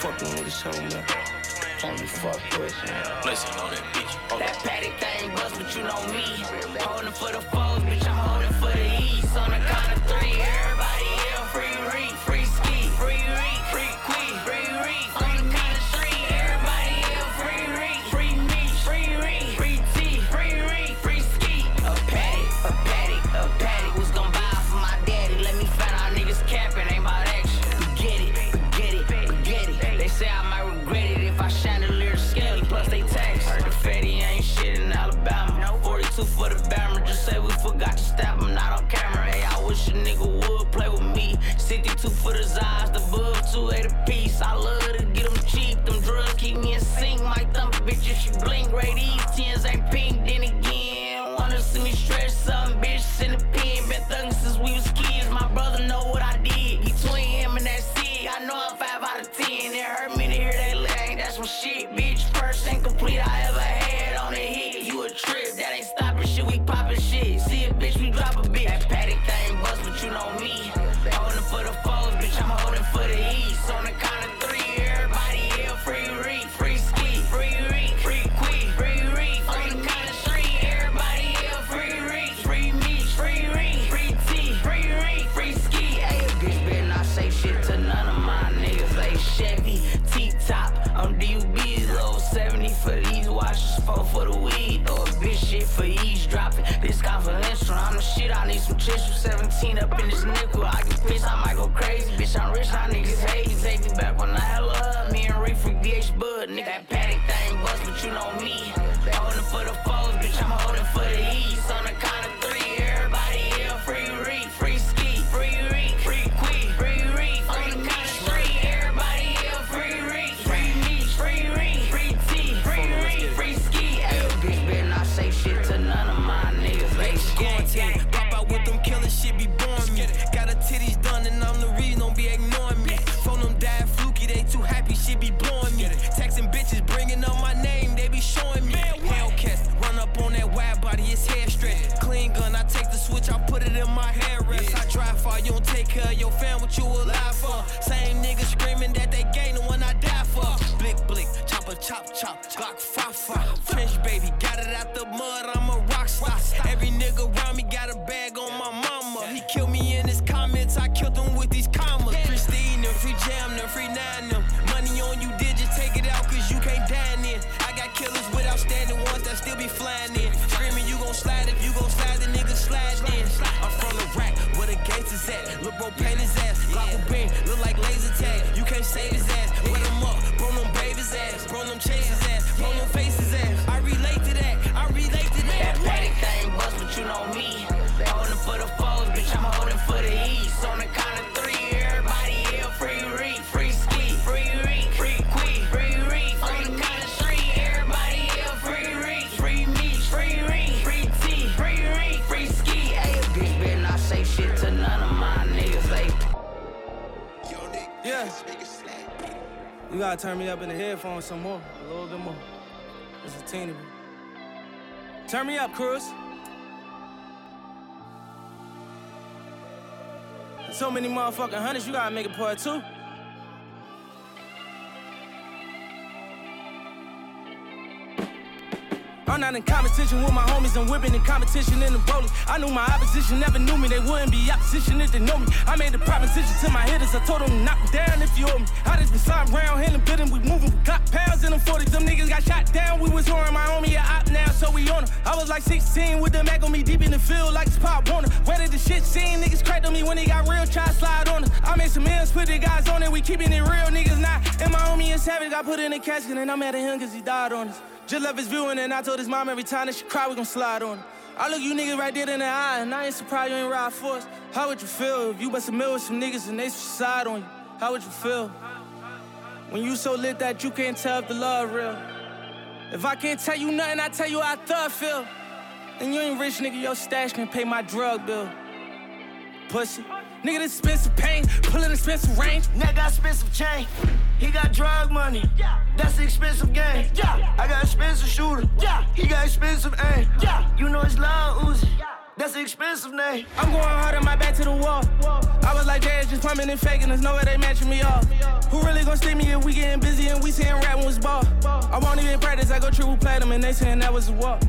Fuck them niggas, tell me. Only fuck pussy. Listen on that bitch. That paddock thing bust, but you know me. Holding for the foes, 42 for the Bama, just say we forgot to stab him, not on camera. Hey, I wish a nigga would play with me. 62 for the eyes, the bug, 2 8 a piece. I love to get them cheap, them drugs keep me in sync. My thumb bitch, if she blink, right, these tens ain't pink. Then Some tissue. 17 up in this nickel, I get pissed, I might go crazy. Bitch, I'm rich, how niggas hate. Take me back when I hella up. Me and Rick for DH Bud, nigga. That paddock thing bust, but you know me. Holding for the foes, bitch, I'm holding for the east. On the gotta turn me up in the headphones some more, a little bit more. Just a teeny bit. Turn me up, Cruz. So many motherfucking hundreds, you gotta make a part two. I'm not in competition with my homies, I'm whipping in competition in the bowling. I knew my opposition never knew me, they wouldn't be opposition if they know me. I made the proposition to my hitters, I told them knock 'em down if you owe me. I just been sliding around, handling bidding, we moving, we got pounds in them 40s. Them niggas got shot down, we was whoring my homie a op now, so we on 'em. I was like 16 with the Mac on me deep in the field like it's Pop Warner. Where did the shit scene? Niggas cracked on me when they got real, try to slide on us. I made some ends, put the guys on it, we keeping it real, niggas not. And my homie is savage, got put in a casket, and I'm mad at him cause he died on us. Just left his viewing, and I told his mom every time that she cry, we gon' slide on her. I look you niggas right dead in the eye, and I ain't surprised you ain't ride for us. How would you feel if you bust a mill with some niggas and they side on you? How would you feel? When you so lit that you can't tell if the love real. If I can't tell you nothing, I tell you how I thug feel. Then you ain't rich, nigga, your stash can pay my drug bill. Pussy. Nigga, this expensive pain, pulling expensive range. Nigga I got expensive chain. He got drug money. Yeah. That's the expensive game. Yeah. I got expensive shooter. Yeah. He got expensive aim. You know it's loud Uzi. That's the expensive name. I'm going hard on my back to the wall. I was like, Jazz just pumping and faking. There's no way they matching me off. Who really gonna see me if we getting busy and we saying rapping was ball? I won't even practice. I go triple platinum and they saying that was a walk.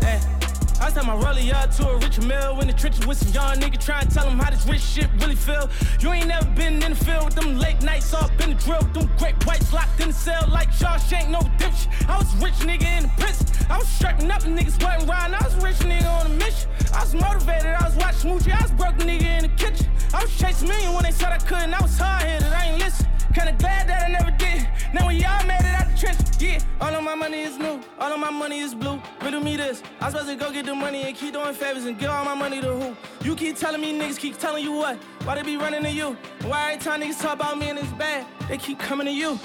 Hey. I sent my rollie up to a rich mill in the trenches with some young nigga trying to tell them how this rich shit really feel. You ain't never been in the field with them late nights off in the drill, them great whites locked in the cell like Shawshank, no redemption. I was rich nigga in the prison. I was striking up, and niggas wasn't riding. I was rich nigga on a mission. I was motivated, I was watching Smoochie, I was broke nigga in the kitchen. I was chasing million when they said I couldn't. I was hard headed, I ain't listen. Kinda glad that I never did. Now when y'all made it out the trench, yeah. All of my money is new, all of my money is blue. Riddle me this. I'm supposed to go get the money and keep doing favors and give all my money to who? You keep telling me niggas keep telling you what? Why they be running to you? Why every time niggas talk about me and it's bad, they keep coming to you?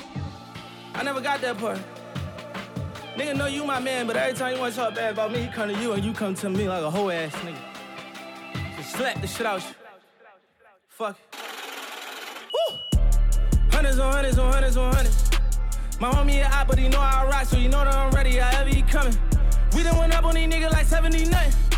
I never got that part. Nigga know you my man, but every time you wanna talk bad about me, he come to you and you come to me like a whole ass nigga. Just slap the shit out you. Fuck it. Hundreds on hundreds on hundreds on hundreds. My homie a op, but he know I rock, so you know that I'm ready. However he coming. We done went up on these niggas like 70 nothing.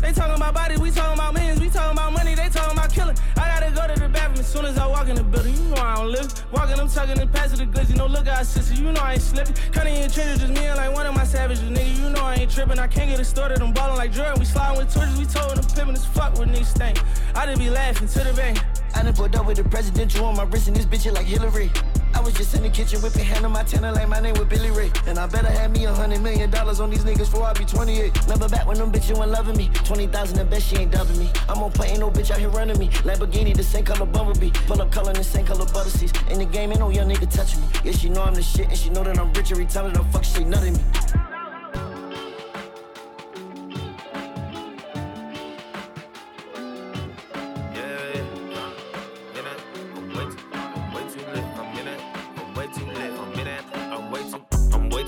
They talking about bodies, we talking about millions, we talking about money, they talking about killing. I gotta go to the bathroom as soon as I walk in the building. You know I don't live. Walking, I'm tucking and passing the goods. You know, look out, sister, you know I ain't slipping. Cutting in trenches, just me like one of my savages, nigga. You know I ain't tripping. I can't get it started. I'm ballin' like Jordan. We sliding with torches, we told them pimpin' as fuck with niggas stank. I just be laughing to the bank. I done pulled up with the presidential on my wrist and this bitch like Hillary. I was just in the kitchen whipping hand on my tenor like my name was Billy Ray. And I better have me a hundred million dollars on these niggas before I be 28. Remember back when them bitches weren't loving me? 20,000 and bet she ain't dubbing me. I'm on point, ain't no bitch out here running me. Lamborghini, the same color Bumblebee. Pull up color, the same color butter seats. In the game, ain't no young nigga touching me. Yeah, she know I'm the shit and she know that I'm rich every time that I'm fuck shit nutting me.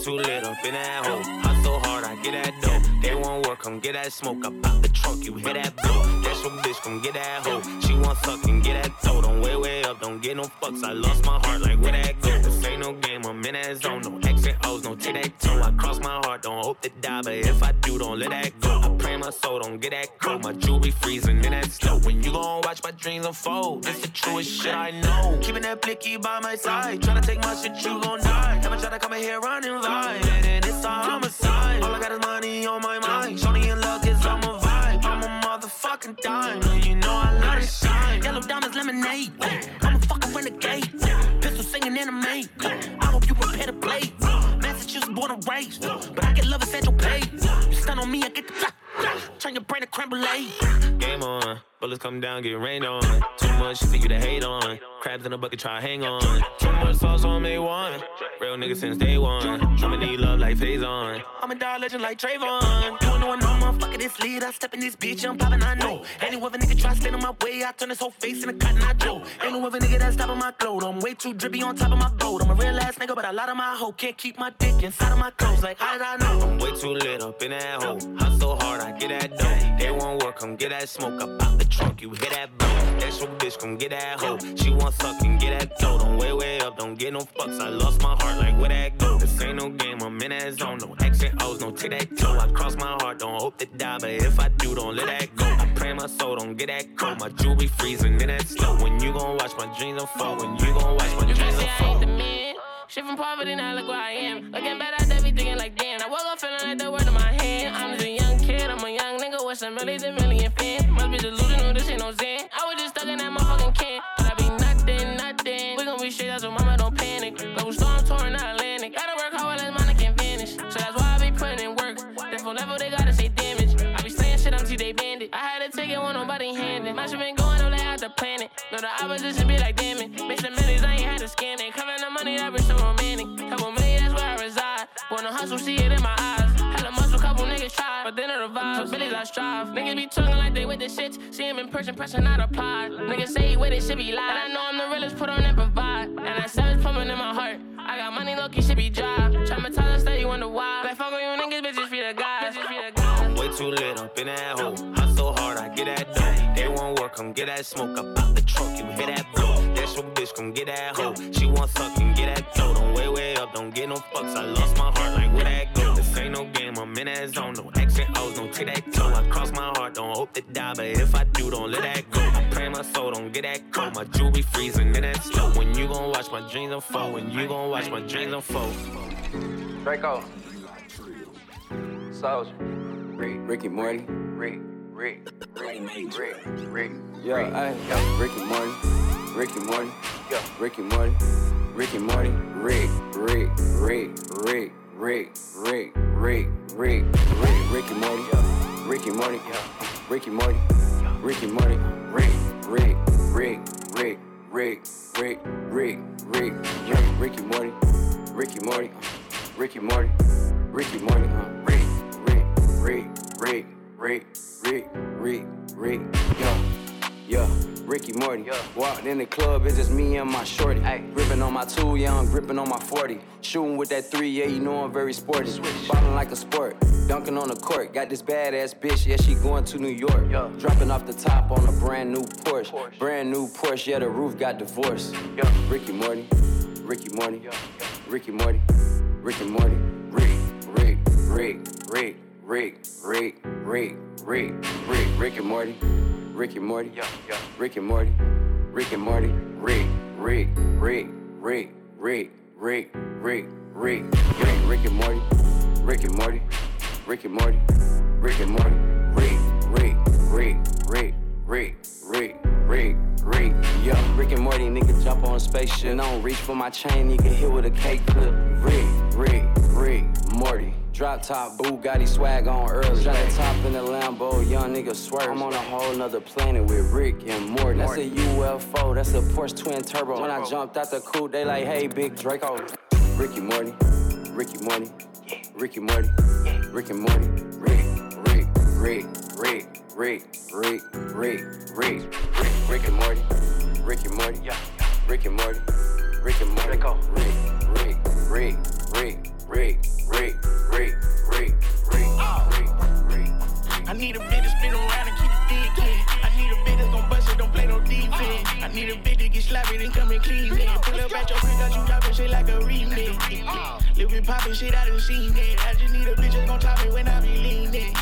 Too lit up in that hole. Hustle hard, I get that dough. They won't work, come get that smoke. I pop the trunk, you hear that blow. That's your bitch, come get that hoe. She want suck and get that toe. Don't way, way up, don't get no fucks. I lost my heart, like where that go? This ain't no game, I'm in that zone. No and O's, no tic that toe. I cross my heart, don't hope to die, but if I do, don't let that go. I my soul, don't get that cold. My jewelry freezing in that snow. When you gon' watch my dreams unfold, it's the truest shit I know. Keeping that blicky by my side, tryna take my shit, you gon' die. Never try to come in here running vibe, and it's a homicide. All I got is money on my mind. Shorty in luck is on my vibe. I'm a motherfucking dime, and you know I love it shine. Yellow diamonds, lemonade. I'm a fucking renegade. Pistol singing anime. I hope you prepare to play. Massachusetts born and raised, but I get love at your pay. You stun on me, I get the. Turn your brain to creme brulee. Eh? Game on. Bullets come down, get rained on. Too much for you to hate on. Crabs in a bucket, try hang on. Too much sauce on me one. Real nigga since day one. I'ma need love like phase on. I'm a dog legend like Trayvon. You know I know, motherfucker, this lead. I step in this bitch, I'm poppin', I know. Any other nigga try stand on my way, I turn his whole face in a cotton I Joe. Ain't no other nigga that's stopping my glow. I'm way too drippy on top of my boat. I'm a real ass nigga, but a lot of my hoe can't keep my dick inside of my clothes. Like, how did I know? I'm way too lit up in that hole. Hustle hard, I get that dough. They won't work, come get that smoke. I pop the trunk, you hear that blow. That's your bitch, come get that hoe. She want suck and get that dough. Don't way, way up, don't get no fucks. I lost my heart, like where that go? This ain't no game, I'm in that zone. No X and O's, no tic that toe. I cross my heart, don't hope to die, but if I do, don't let that go. I pray my soul, don't get that cold. My jewelry freezing in that slow. When you gon' watch my dreams unfold, when you gon' watch my You dreams can say I ain't unfold. the man. Shit from poverty, now look where I am. Looking back at everything thinking like damn. I woke up feeling like the word in my hand. I'm just with some millions and million fans. Must be delusional, this ain't no Zen. I was just stuck in that motherfucking can. But I be nothing, nothing. We gon' be straight out, so mama don't panic. Global storm touring the Atlantic. Gotta work hard while this money can vanish. So that's why I be putting in work. Therefore, level they gotta say damage. I be saying shit, I'm they bandit. I had to take it when nobody handed. My shit been going up, they out the planet. No, the opposition be like, damn it. Make some millions, I ain't had to scam it. Covering the money, that be so romantic. Couple million, that's where I reside. Wanna hustle, see it in my eyes. Had a muscle, couple niggas try, but then it revives. Mm-hmm. Billies, I strive. Mm-hmm. Niggas be talking like they with the shits. See him in person, out a applied. Mm-hmm. Niggas say he with it, shit be lied. And I know I'm the realest, put on and provide. And that savage pumping in my heart. I got money, low key, shit be dry. Traumatized, steady, wonder why. Like, fuck with you niggas, bitches be the guys. Bitches be the guys. I'm way too lit up in that hole. Hustle hard, I get that dough. They won't work, come get that smoke. I pop the trunk, you hear that blow. That's your bitch, come get that hoe. She want suck and get that dough. Don't way, way up, don't get no fucks. I lost my heart, like where that go? This ain't no game, I'm in that zone. No X and O's, no take that toe. I cross my heart, don't hope to die, but if I do, don't let that go. I pray my soul, don't get that cold. My jewelry freezing in that slow. When you gon' watch my dreams unfold, when you gon' watch my dreams unfold. Draco. Soldier. Rick. Ricky Morty. Rick. Rick. Rick. Rick. Rick. Yeah, hey. Ricky Morty. Ricky Morty. Yeah. Ricky Morty. Ricky Morty. Rick. Rick. Rick. Rick. Rick. Rick. Rick. Rick. Rick. Ricky Morty. Ricky Morty. Ricky Morty. Ricky Morty. Rick. Rick. Rick. Rick. Rick. Rick. Rick. Rick. Rick. Ricky Morty. Ricky Morty. Ricky Morty. Ricky Morty. uh, Rick. Rick. Rick. Rick. Rick. Rick. Rick. Rick. Yo. Yeah, Ricky Morty. Walked in the club, it's just me and my shorty. Gripping on my two, yeah, I'm gripping on my 40. Shooting with that three, yeah, you know I'm very sporty. Ballin' like a sport, dunking on the court. Got this badass bitch, yeah, she going to New York. Dropping off the top on a brand new Porsche. Brand new Porsche, yeah, the roof got divorced. Ricky Morty, Ricky Morty, Ricky Morty, Ricky Morty, Rick, Rick, Rick, Rick, Rick, Rick, Rick, Rick, Rick, Rick and Morty. Rick and Morty, Rick and Morty, Rick and Morty, Rick, Rick, Rick, Rick, Rick, Rick, Rick, Rick, Rick, Rick and Morty, Rick and Morty, Rick and Morty, Rick and Morty, Rick, Rick, Rick, Rick, Rick, Rick, Rick, Rick, yeah, Rick and Morty, nigga jump on spaceship. I don't reach for my chain, nigga hit with a cake clip. Rick, Rick, Rick, Morty. Drop top, Bugatti swag on early. Shot the top in the Lambo, young nigga swerve. I'm on a whole nother planet with Rick and Morty. That's a UFO, that's a Porsche twin turbo. When I jumped out the coupe, they like, hey, big Draco. Ricky Morty, Ricky Morty, Ricky Morty, Ricky Morty, Rick, Rick, Rick, Rick, Rick, Rick, Rick, Rick, Rick, Rick and Morty, Ricky Morty, Rick and Morty, Rick and Morty, Rick, Rick, Rick, Rick, Rick, Rick, Rick, Rick, Rick, Rick. I need a bitch to spin around and keep I need a bitch that get sloppy, then come and clean it. Pull up at your crib, got you dropping shit like a remix. Lil' bit poppin' shit, I done seen it. I just need a bitch that's gon' top me when I be leaning.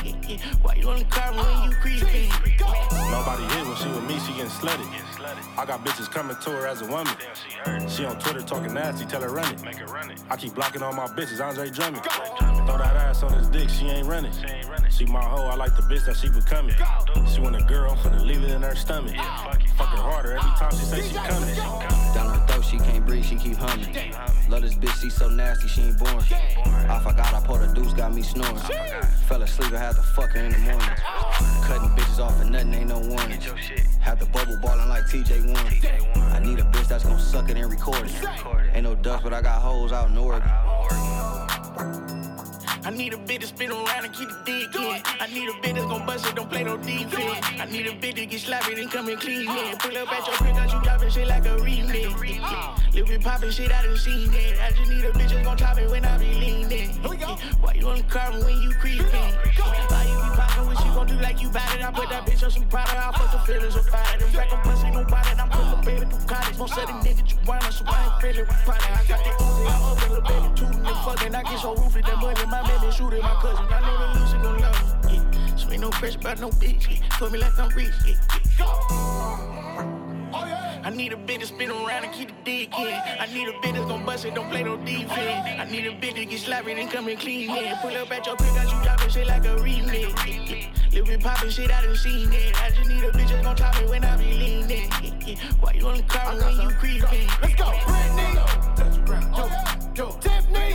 Why you on the car when you creeping? Nobody hit when she with me, she getting slutty. I got bitches coming to her as a woman. She on Twitter talking nasty, tell her run it. I keep blocking all my bitches, Andre Drummond. Throw that ass on his dick, she ain't running. She my hoe, I like the bitch that she becoming. She want a girl, I'm finna leave it in her stomach. Fuck her harder every she say she coming. Down her throat, she can't breathe, she keep humming. Love this bitch, she so nasty, she ain't born. I forgot I pulled a deuce, got me snoring. Fell asleep, I had to fuck her in the morning. Cutting bitches off and nothing ain't no warning. Had the bubble ballin' like TJ Warren. I need a bitch that's gon' suck it and record it. Ain't no dust, but I got hoes out in Oregon. I need a bitch to spin around and keep the dick in. I need a bitch that's gon' bust it, don't play no defense. I need a bitch to get sloppy, then come and clean it. Pull up at your crib, cause you dropping shit like a remix. Lil' bit poppin' shit, I done seen it. I just need a bitch that's gon' top it when I be leaning. Why you on the carbon when you creepin'? Why you be poppin' what you gon' do like you bout it? I put that bitch on some powder, I fuck the feelings about it. In fact, I'm bustin' nobody, I'm puttin' baby through college. Of the niggas you wanna, so I ain't feelin' probably. I got that Uzi, I open the baby, tootin' and fucking. I get so roofy, that money, my baby shootin' my cousin. I know the Lucy gon' love me. Yeah. So ain't no pressure about no bitch. Yeah. Put me like I'm rich. Yeah. Yeah. Oh, I need a bitch to spin around and keep the dick in. Oh, I need a bitch that's gon' bust it, don't play no defense. Oh, I need a bitch to get sloppy, then come and clean it. Pull up at your crib, got you dropping shit like a remix. Lil' bit poppin' shit, I done seen it. I just need a bitch that's gon' top it when I be leaning. Why you on the car when you creepin'? Let's go. Brittany, touch the ground. Yo, yo, Tiffany,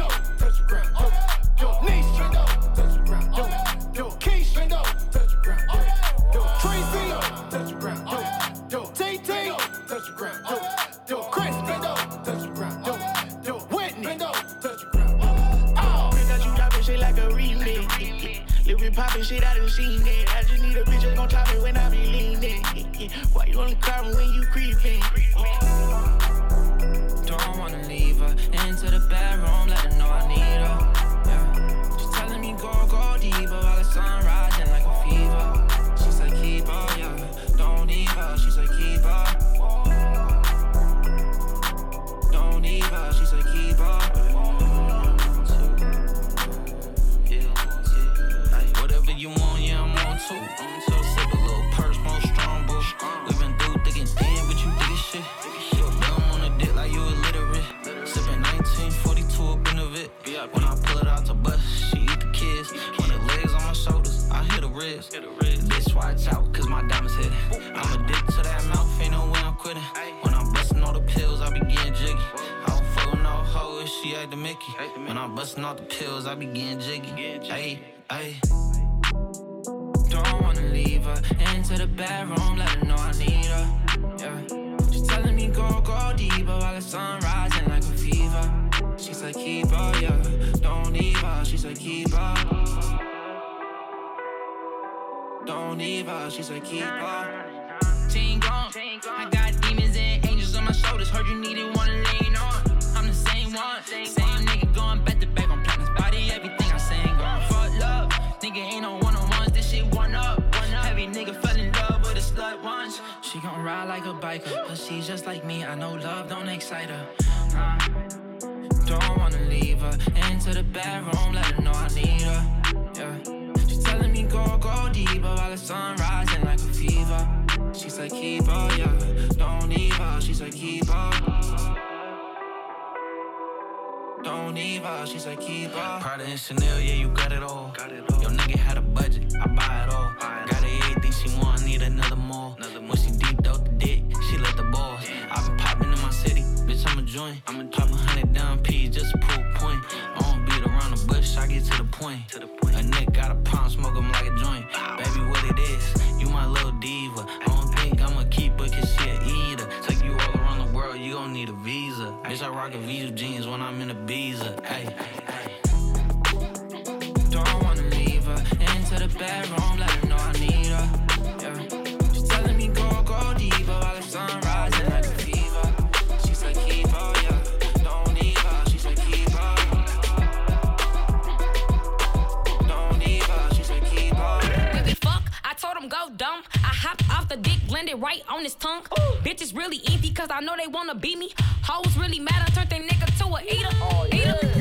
remix. Lil' poppin' shit, I done seen it. I just need a bitch that's gon' top it when I be leaning. Why you on the car when you creepin'? Uh. Don't wanna leave her into the bedroom, let her know I need her. Yeah. She's telling me go, go deeper while the sun wrist. Bitch, watch out, cause my diamonds hit I'm addicted to that mouth, ain't no way I'm quitting. When I'm busting all the pills, I be getting jiggy. I don't fuck with no hoe if she act the Mickey. When I'm busting all the pills, I be getting jiggy. Ayy, ayy. Don't wanna leave her into the bedroom, let her know I need her. Yeah. She's telling me go, go deeper while the sun rising like a fever. She's like, keep her, yeah. Don't leave her, she's like, keep her. Don't leave her, she's like, keep her. She ain't gone. I got demons and angels on my shoulders. Heard you needed one to lean on. I'm the same one. Same nigga going back to back on platinum's body. Everything I say ain't gone. Fuck love. Nigga ain't no one on ones. This shit one up. One up. Every nigga fell in love with a slut once. She gon' ride like a biker, but she's just like me. I know love don't excite her. Uh, don't wanna leave her into the bedroom, let her know I need her. Yeah. Go, go deeper while the sun rising like a fever. She's like, keep her, yeah. Don't leave her, she's like, keep her. Don't leave her, she's like, keep her. Prada and Chanel, yeah, you got it all. Your nigga had a budget, I buy it all. Got her everything she want, need another more. When she deep out the dick, she let the balls. I been popping in my city, bitch, I'm a joint. I'm a a hundred down P the bush, I get to the point. A nigga got a pound, smoke him like a joint. Baby, what it is, you my little diva. I don't think I'ma keep her cause she a eater. Take you all around the world, you gon' need a visa. Bitch, I rock a Visa jeans when I'm in a visa. Hey, Don't wanna leave her into the bedroom, let her him go dumb. I hopped off the dick, blended right on his tongue. Bitches really empty cause I know they wanna beat me. Hoes really mad, I turned their nigga to a eater. Eater, eater, eater,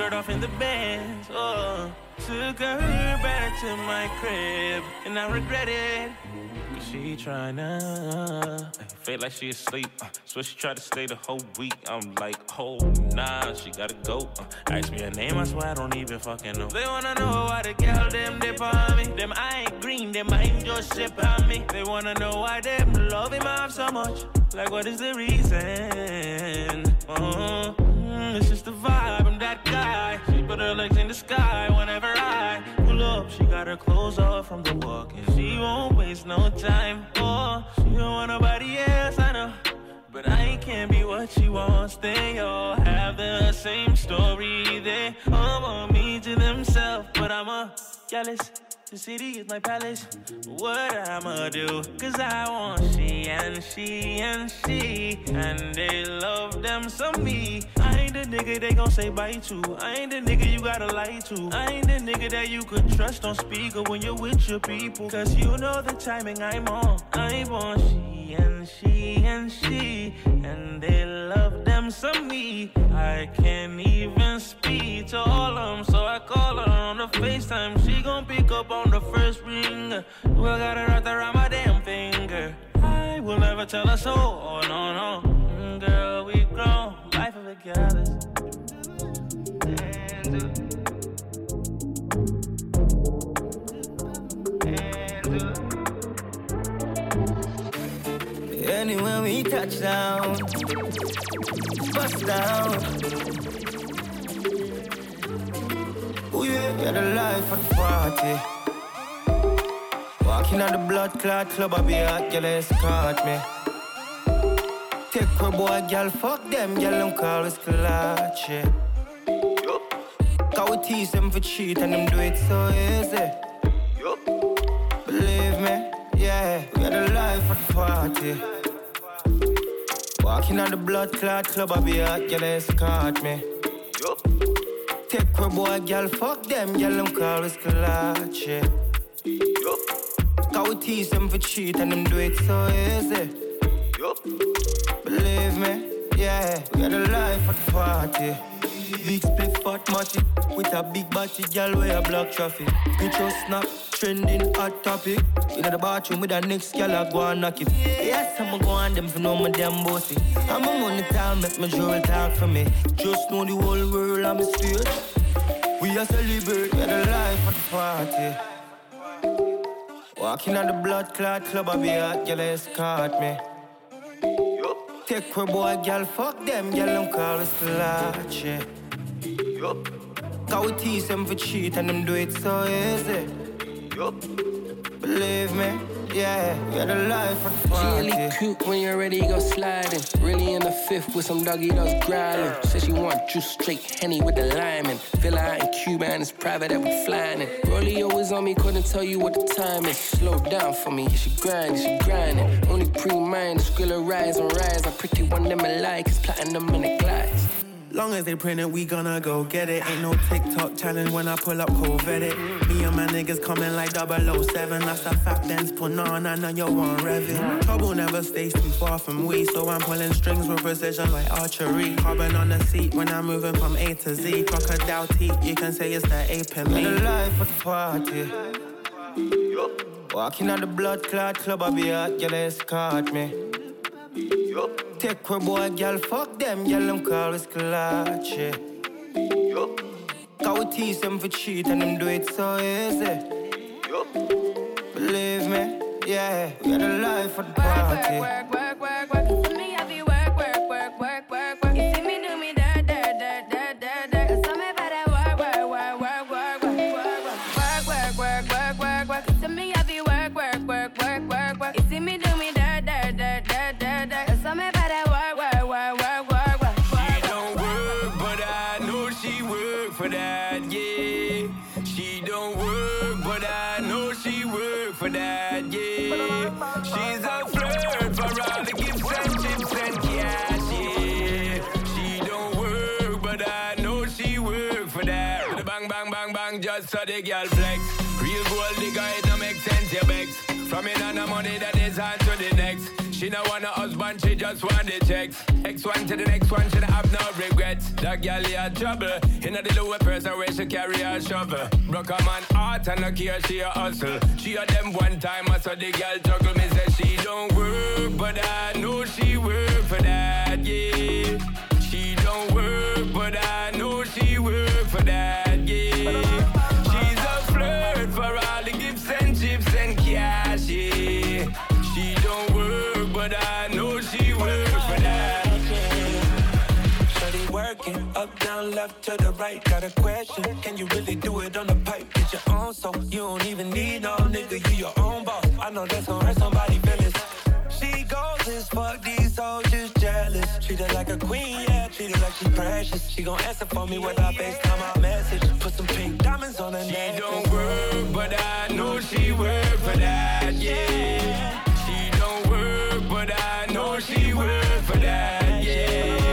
skirt off in the Benz. Oh, took her back to my crib. And I regret it. Cause she tryna feel like she asleep. Uh, so she tried to stay the whole week. I'm like, oh nah, she gotta go. Uh, ask me her name, I swear I don't even fucking know. They wanna know why the girl them dip on me. Them I ain't green, them I ain't just sip on me. They wanna know why them love him off so much. Like what is the reason? Uh, mm, it's just the vibe, her legs in the sky whenever I pull up. She got her clothes off from the walk and she won't waste no time. Oh, she don't want nobody else, I know. But I can't be what she wants. They all have the same story. They all want me to themselves, but I'm a jealous. The city is my palace. What I'ma do? Cause I want she and she and she. And they love them some me. I ain't the nigga they gon' say bye to. I ain't the nigga you gotta lie to. I ain't the nigga that you could trust on speaker when you're with your people. Cause you know the timing I'm on. I want she and she and she. And they love them some me. I can't even speak to all of them. So I call her on the FaceTime. She gon' pick up on the first ring. Well, got her right around my damn finger. I will never tell her so. Oh, no, no. Girl, we. Life of together. Anywhere we touch down, bust down. Ooh yeah, you're the life of the party. Walking on the blood clot club, I be hot, girl, escort me. Take her boy, girl, fuck them, girl, them call us clutch, yeah. Cause we tease them for cheat and them do it so easy. Believe me, yeah, we are the life of the party. Walking on the blood clot club, I be hot, girl, escort me. Take her boy, girl, fuck them, girl, them call us clutch, yeah. Cause we tease them for cheat and them do it so easy. Believe me, yeah, we are a life at the party. Big split fat matty with a big body girl where a block traffic. Picture snap, trending hot topic. In the bathroom with a next girl I go and knock it. Yes, I'ma go on them for no my damn bossy. I'm a money time, make my jewel talk for me. Just know the whole world I'm straight. We are celebrate, we are the life of the party. Walking on the blood clot club, I be hot, girl, escort me. Take her boy, girl, fuck them, girl, them call us clutch, yeah. Cause we tease them for cheat and them do it so easy. Believe me, yeah, are the life of the She party. really cute when you're ready, go sliding. Really in the fifth with some doggy dogs growling. Said she want juice straight henny with the lime and her out in Cuba and it's private that we flying in. Rollie always on me, couldn't tell you what the time is. Slow down for me, she grind, she grinding. Only pre-mind, the skrilla rise and rise. I pretty one them alike, it's platinum in the glass. Long as they print it, we gonna go get it. Ain't no TikTok challenge when I pull up it. Me and my niggas coming like 007. That's the fact dance put on, I know you want revving. Trouble never stays too far from we, so I'm pulling strings with precision like archery. Carbon on the seat when I'm moving from A to Z. Crocodile teeth, you can say it's the ape in me. The life of the party. Walking on the blood clot club, I be hot, girl, escort me. Take her boy, girl, fuck them, girl, them call us clutch, yeah. Cause we tease them for cheat and them do it so easy. Believe me, yeah, we got a life for the party. Work, work, work, She no want a husband, she just want the checks. X one to the next one, she don't have no regrets. That girl had trouble. In the lower person where she carry a shovel. Broke a man heart and no care, she a hustle. She a them one time, I saw the girl juggle. To the right. Got a question? Can you really do it on the pipe? Get your own so you don't even need no nigga. You your own boss. I know that's gonna hurt somebody feelings. She goes as fuck these just jealous. Treat her like a queen, yeah. Treat her like she precious. She gon' answer for me with her FaceTime my message. Put some pink diamonds on her neck. She don't work, but I know she work for that, yeah. She don't work, but I know she work for that, yeah.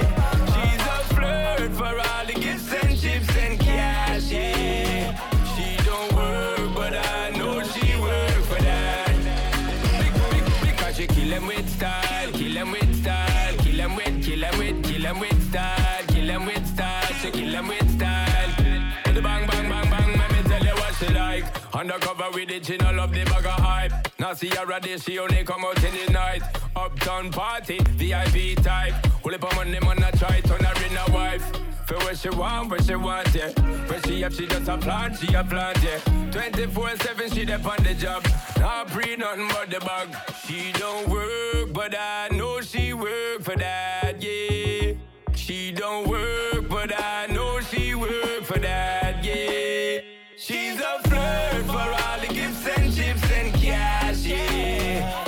Undercover with it, she no love the bag of hype. Now see her day, she only come out in the night. Uptown party, VIP type. Only up on money, man, I try turn her in a wife. For what she want, what she want, yeah. When she up, she just a plant, she a plant, yeah. 24-7, she dep on the job. Not pre nothing but the bag. She don't work, but I know she work for that, yeah. She don't work, but I know she work for that, yeah. She's a flirt for all the gifts and chips and cash, yeah.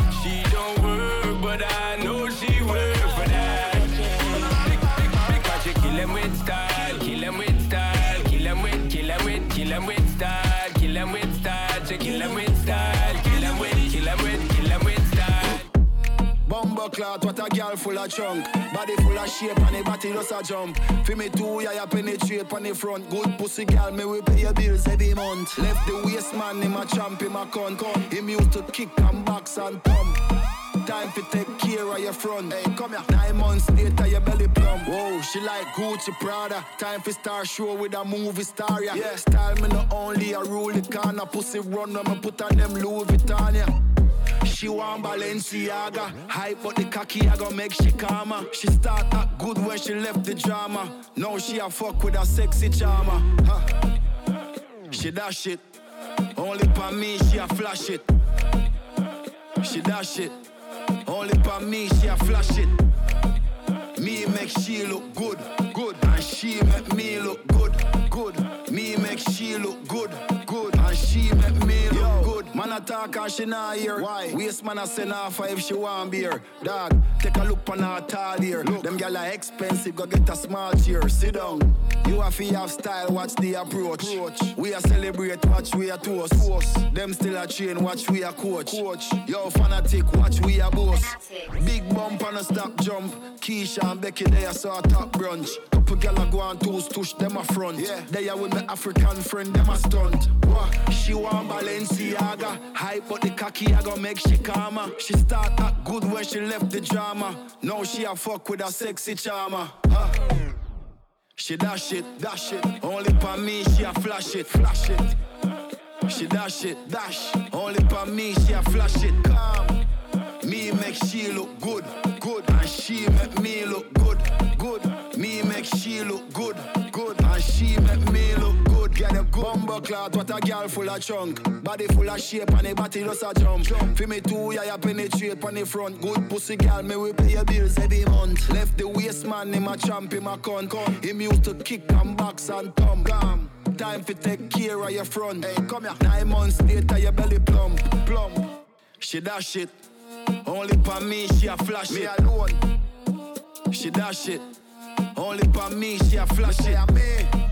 Clot, what a girl full of chunk. Body full of shape and the body just a jump. Fi me too, yeah, ya penetrate on the front. Good pussy girl, me we pay your bills every month. Left the waist man in my champ in my con. con. Him used to kick and box and pump. Time to take care of your front. Hey, come here. Nine months later, your belly plump. Whoa, she like Gucci Prada. Time for star show with a movie star, yeah. yeah. Style me not only a rule the corner. Pussy run when me put on them Louis Vuitton, yeah. She want Balenciaga. Hype but the cocky I gon' make she calmer. She start act good when she left the drama. Now she a fuck with a sexy charmer. Huh. She dash it. Only for me she a flash it. She dash it. Only for me she a flash it. Me make she look good, good. And she make me look good, good. Me make she look good, talk and she not hear. Why? Waste man a send off her if she want beer. Dog, take a look on her tall here. Look. Them gyal are expensive, go get a small chair. Sit down. You have to have style, watch the approach. approach. We are celebrate, watch we are toast. toast. Them still a train, watch we are coach. coach. Yo, fanatic, watch we are boss. Big bump and a stop jump. Keisha and Becky, they are saw top brunch. Couple gyal a go on toes, touch them a front. Yeah, they are with my African friend, them a stunt. What? She want Balenciaga. Hype but the cocky, I gon' make she calmer. She start act good when she left the drama. Now she a fuck with a sexy charmer. Huh? She dash it, dash it. Only for me, she a flash it, flash it. She dash it, dash. Only for me, she a flash it. Calm. Me make she look good, good. And she make me look good, good. Me make she look good, good. And she make me look Get a bumbo clout, what a girl full of chunk. Body full of shape and the body just a jump. jump. For me too, yeah, you penetrate on the front. Good pussy girl, me we pay your bills every month. Left the waist man in my champ in my con. con. Him used to kick and box and thumb. Gam. Time for take care of your front. Hey, come here. Nine months later, your belly plump, plump. She dash it. Only for me, she a flash me it. alone. She dash it. Only for me, she a flash it. Me.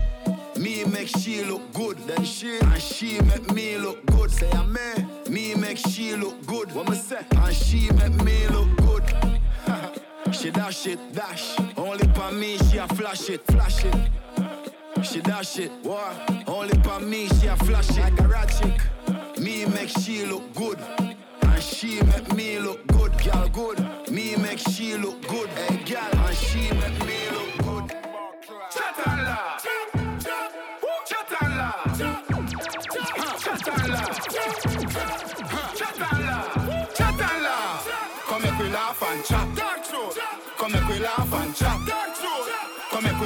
Me make she look good, then she and she make me look good. Say a me. Me make she look good. What me say? And she make me look good. <laughs> she dash it, dash. Only for me, she a flash it, flash it. She dash it, what? Only for me, she a flash it like a rat chick. Me make she look good. And she make me look good, girl, good. Me make she look good, hey, girl. And she make me look good. Chatala.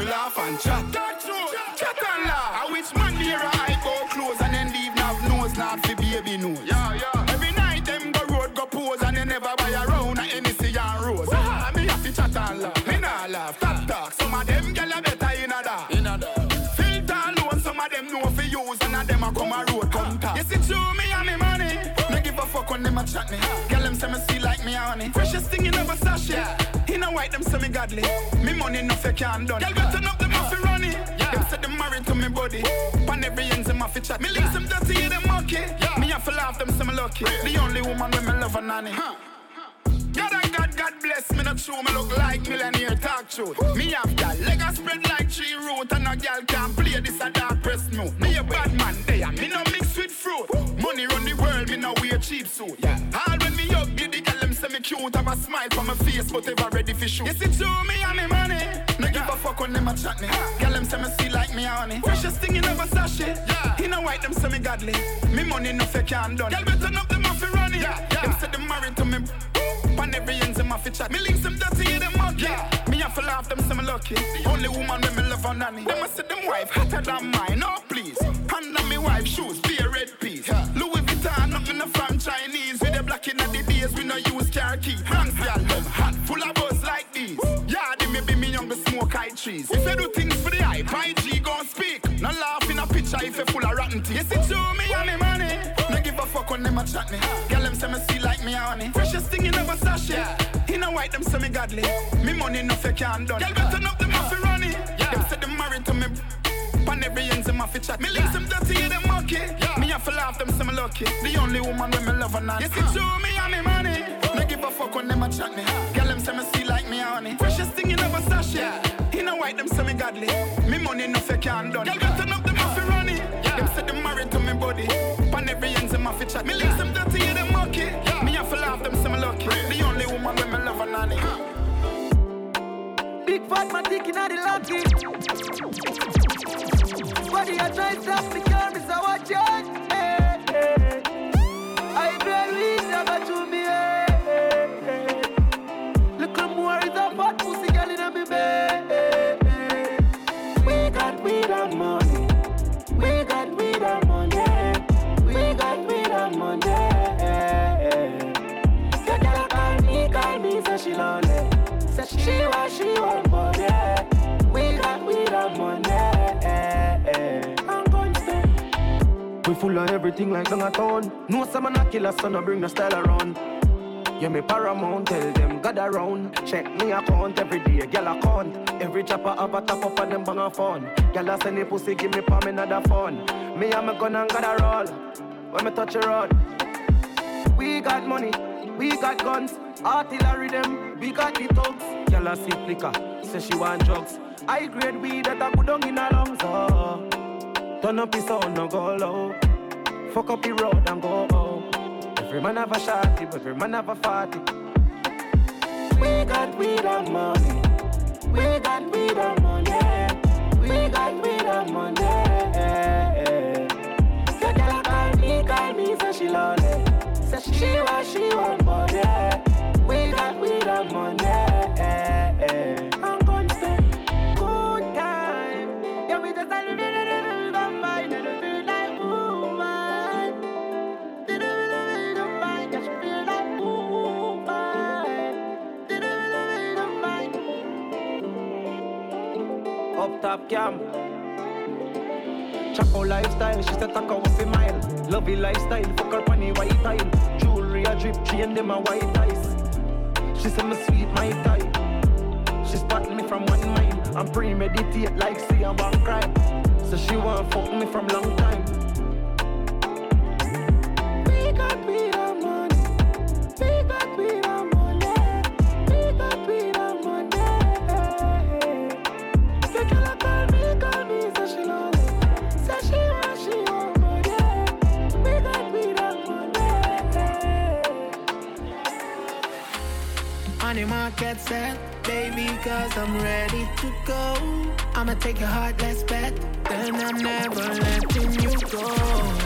We laugh and chat. Dark truth. Chatala. I wish man here I go close and then leave nav nose not fi baby nose. Yeah, yeah. Every night them go road go pose and they never buy a round a Hennessy and rose. Ah, me have to chat and laugh. Me nah laugh, talk talk. Some of them gyal a better in a that. In a that. Filter alone, some of them know fi use and a them a come a road come talk. You see through me and me money. No give a fuck when them a chat me. Gyal them say me see like me honey. Freshest thing in never sachet. In a white them me godly. Me money no fake can done. Gyal better up them off fi run it. Them say them married to me body. Pan every ends them off fi chat. Me links them dirty, them monkey. Me have to laugh them me lucky. The only woman when me love a nanny. God and God, God bless me, not true. Me look like millionaire talk truth. Me have that leg a spread like tree root, and a girl can't play this a dark press move. Me a bad man, there. Me no mix with fruit. Money run the world, me no wear cheap suit. All cute, have a smile for my face, but ever ready for shoot. You see through me and me money. No give a fuck when them a chat me. Girl them say me see like me honey. Freshest thing in never sachet. Yeah. In a white them say me godly. Me money no fake and done. Girl better up them off fi run it. Them say them married to me. Pan every ends in my fi chat. Me links them dirty, them monkey. Me have to laugh them say me lucky. Only woman when me love a nanny. Them a say them wife hotter than mine. No young, trees. If you do things for the hype, IG gon' speak. No laugh in a picture if you full of rotten teeth. You see through me and me money. No give a fuck when them a chat me. Girl, them say me see like me honey. Freshest thing in never sachet. In a white, them say me godly. Me money no fake and done. Girl, better up them off fi run it. Them say them married to me. Pan every ends my fi chat. Me links them dirty, them monkey. Me to laugh, them say me lucky. The only woman when me love a nanny. You see through me and me money. No give a fuck when them a chat me. Girl, them say me see like me honey. Freshest thing in never sachet. In a white, them say me godly. Me money no fake and done. Girl, better up them off run it. Them say them married to me body. Pan every ends in my fi chat. Me links them dirty, them monkey. Me have to laugh, them say me lucky. The only woman when me love a nanny. Big fat man dick inna the lucky. Body a try stop me, watch girl me bed. We got she want, she want money. We got weed and money. We full of everything like down a town. No some a killer, so no bring the style around. Yeah, me paramount, tell them God around. Check me account every day, girl account. Every chopper have a top up and them bang a phone. Girl a send the pussy, give me palm another phone. Me and my gun and God a roll. When me touch a road, we got money, we got guns, artillery them, we got the thugs. A sip liquor, say she want drugs. I grade weed that I put down in her lungs. Oh. Turn up his sound, no go low. Fuck up the road and go home. Every man have a shotty, but every man have a fatty. We got weed and money. We got weed and money. We got weed and money. Say girl call me, call me, say she lonely. Say she want, she want money. We got weed and money. Up cam. Chaco lifestyle, she said take a waffy mile. Lovey lifestyle, fuck her funny white tile. Jewelry a drip, chain them a white ice. She said me sweet my tie. She spotted me from one mile. I'm premeditate like see a one crime. So she want fuck me from long time. Cause I'm ready to go. I'ma take your heart, let's bet. Then I'm never letting you go.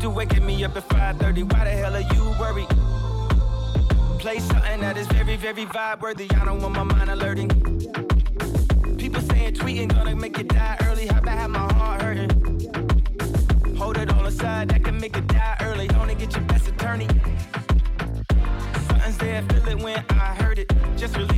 Do waking me up at 5:30? Why the hell are you worried? Play something that is very, very vibe worthy. I don't want my mind alerting. People saying tweeting gonna make you die early. How about have my heart hurting? Hold it on the side, that can make it die early. Only get your best attorney. Something's there, feel it when I heard it. Just release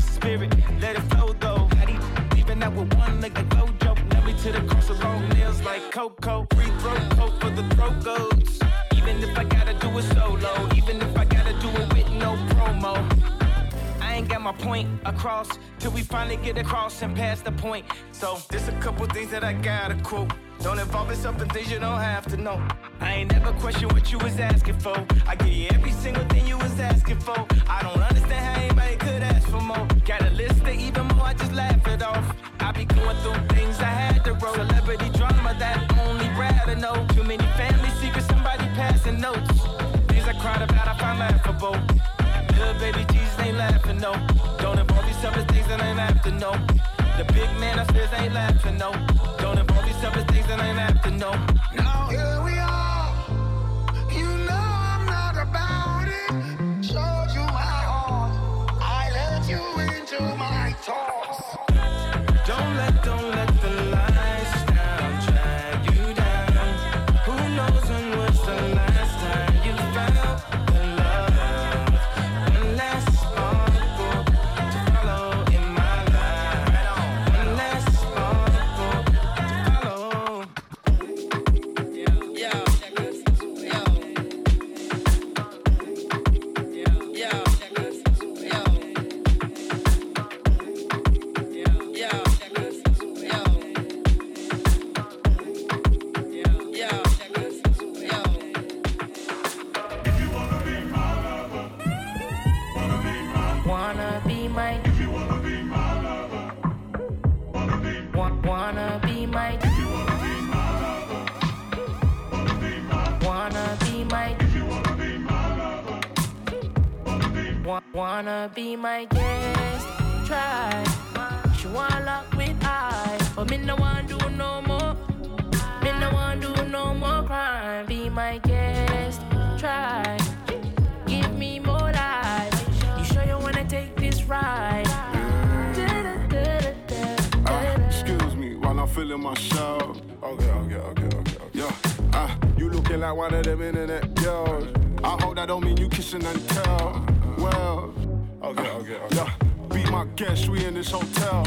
my point across till we finally get across and pass the point. So there's a couple things that I gotta quote. Don't involve yourself in things you don't have to know. I ain't never question what you was asking for. I give you every single thing you was asking for. I don't understand how anybody could ask for more. Got a list of even more, I just laugh it off. I be going through things I had to roll. Celebrity drama that only rather know. Too many family secrets, somebody passing notes. Things I cried about, I find laughable. After, no. The big man upstairs ain't laughing, no. Don't involve yourself one of them internet girls. I hope that don't mean you kissing and tell. Well, okay, okay, okay. Yeah, be my guest, we in this hotel.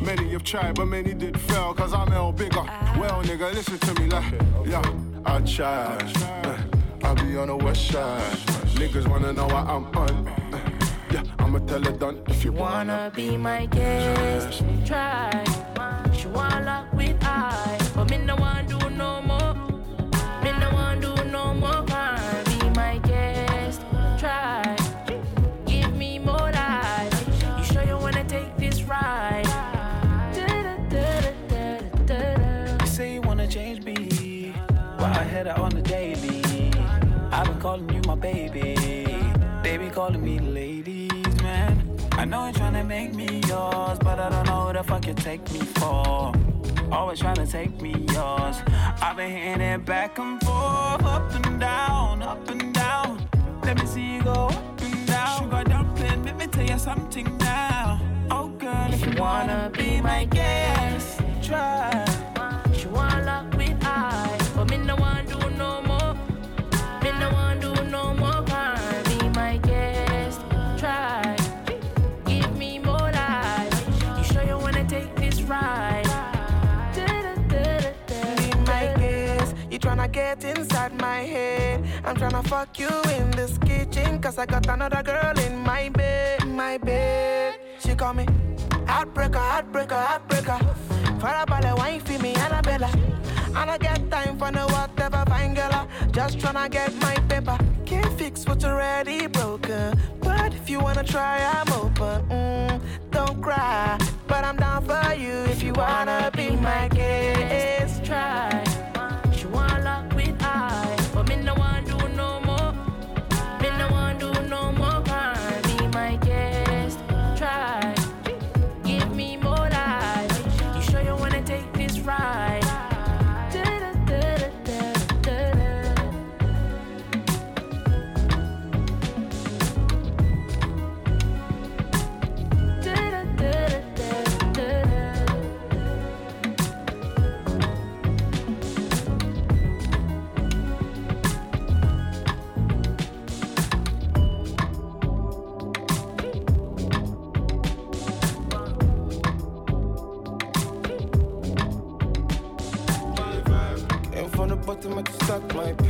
Many have tried, but many did fail, cause I'm L bigger. Well, nigga, listen to me, like, yeah, I tried. Uh, I be on the west side. Niggas wanna know what I'm on. Uh, yeah, I'ma tell it done if you wanna. Wanna be my guest? Try. She wanna lock with I, but me no want do make me yours, but I don't know who the fuck you take me for. Always trying to take me yours. I've been hitting it back and forth, up and down, up and down. Let me see you go up and down. Sugar dumpling, let me tell you something now. Oh girl, if you wanna be my guest, try. Inside my head. I'm tryna fuck you in this kitchen. Cause I got another girl in my bed. My bed. She call me heartbreaker, heartbreaker, heartbreaker. For a ball wine for me, Annabella. I don't get time for no whatever fine girl. Just tryna get my paper. Can't fix what's already broken. But if you wanna try, I'm open. Mm, don't cry. But I'm down for you if you wanna be my guest. Try high.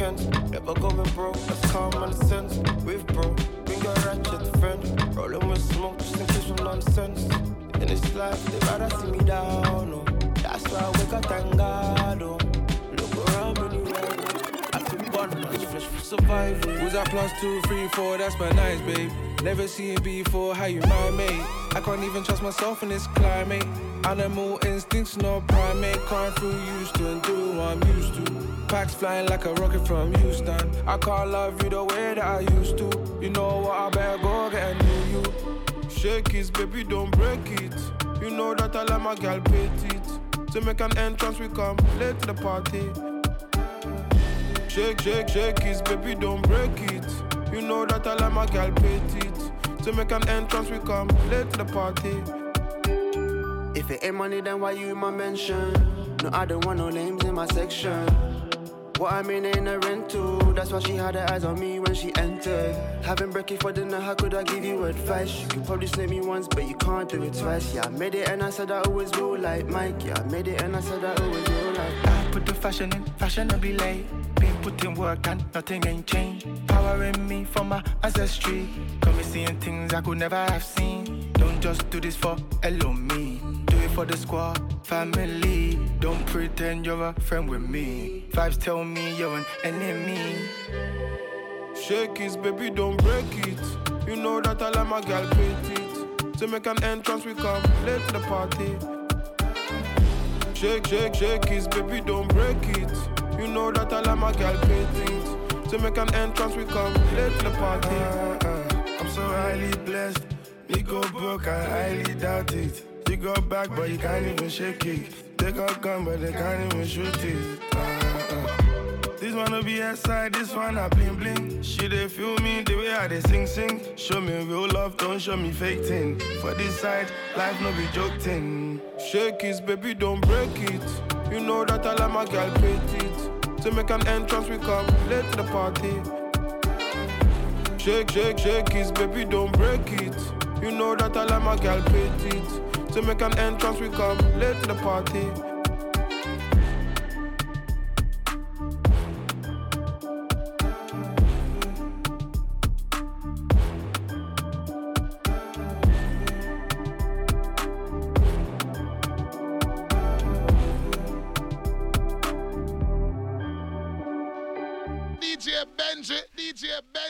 Pens. Never going broke, that's common sense. With broke, bring a ratchet friend. Rolling with smoke just in case of nonsense. In this life, they rather see me down. Oh. That's why I wake up, thank God. Oh. Look around me, I feel one, fresh for survival. Was that plus two, three, four? That's my nice, babe. Never seen before, how you my mate. I can't even trust myself in this climate. Animal instincts, no primate. Crying through used to and do what I'm used to. Packs flying like a rocket from Houston. I can't love you the way that I used to. You know what? I better go get a new you. Shake it, baby, don't break it. You know that I like my gal petite. To make an entrance, we come late to the party. Shake, shake, shake it, baby, don't break it. You know that I like my gal petite. To make an entrance, we come late to the party. If it ain't money, then why you in my mention? No, I don't want no names in my section. What I mean ain't a rental. That's why she had her eyes on me when she entered. Having breakfast for dinner, how could I give you advice? You could probably slay me once, but you can't do it twice. Yeah, I made it and I said I always will like Mike. Yeah, I made it and I said I always will like. I put the fashion in, fashion be late. Been putting work and nothing ain't changed. Power in me from my ancestry. Got me seeing things I could never have seen. Don't just do this for hello me. Do it for the squad, family. Don't pretend you're a friend with me. Vibes tell me you're an enemy. Shake it, baby, don't break it. You know that I like my girl gal petite. To make an entrance, we come late to the party. Shake, shake, shake it, baby, don't break it. You know that I like my girl gal petite. To make an entrance, we come late to the party. I'm so highly blessed. Me go broke, I highly doubt it. You go back, but you can't even shake it. They got gun, but they can't even shoot it. Uh, uh. This one will be outside, this one I bling bling. She they feel me the way I they sing sing. Show me real love, don't show me fake thing. For this side, life no be joking. Shake it, baby, don't break it. You know that I like my girl, gal petite. To make an entrance, we come late to the party. Shake, shake, shake it, baby, don't break it. You know that I like my gal petite. To make an entrance, we come late to the party.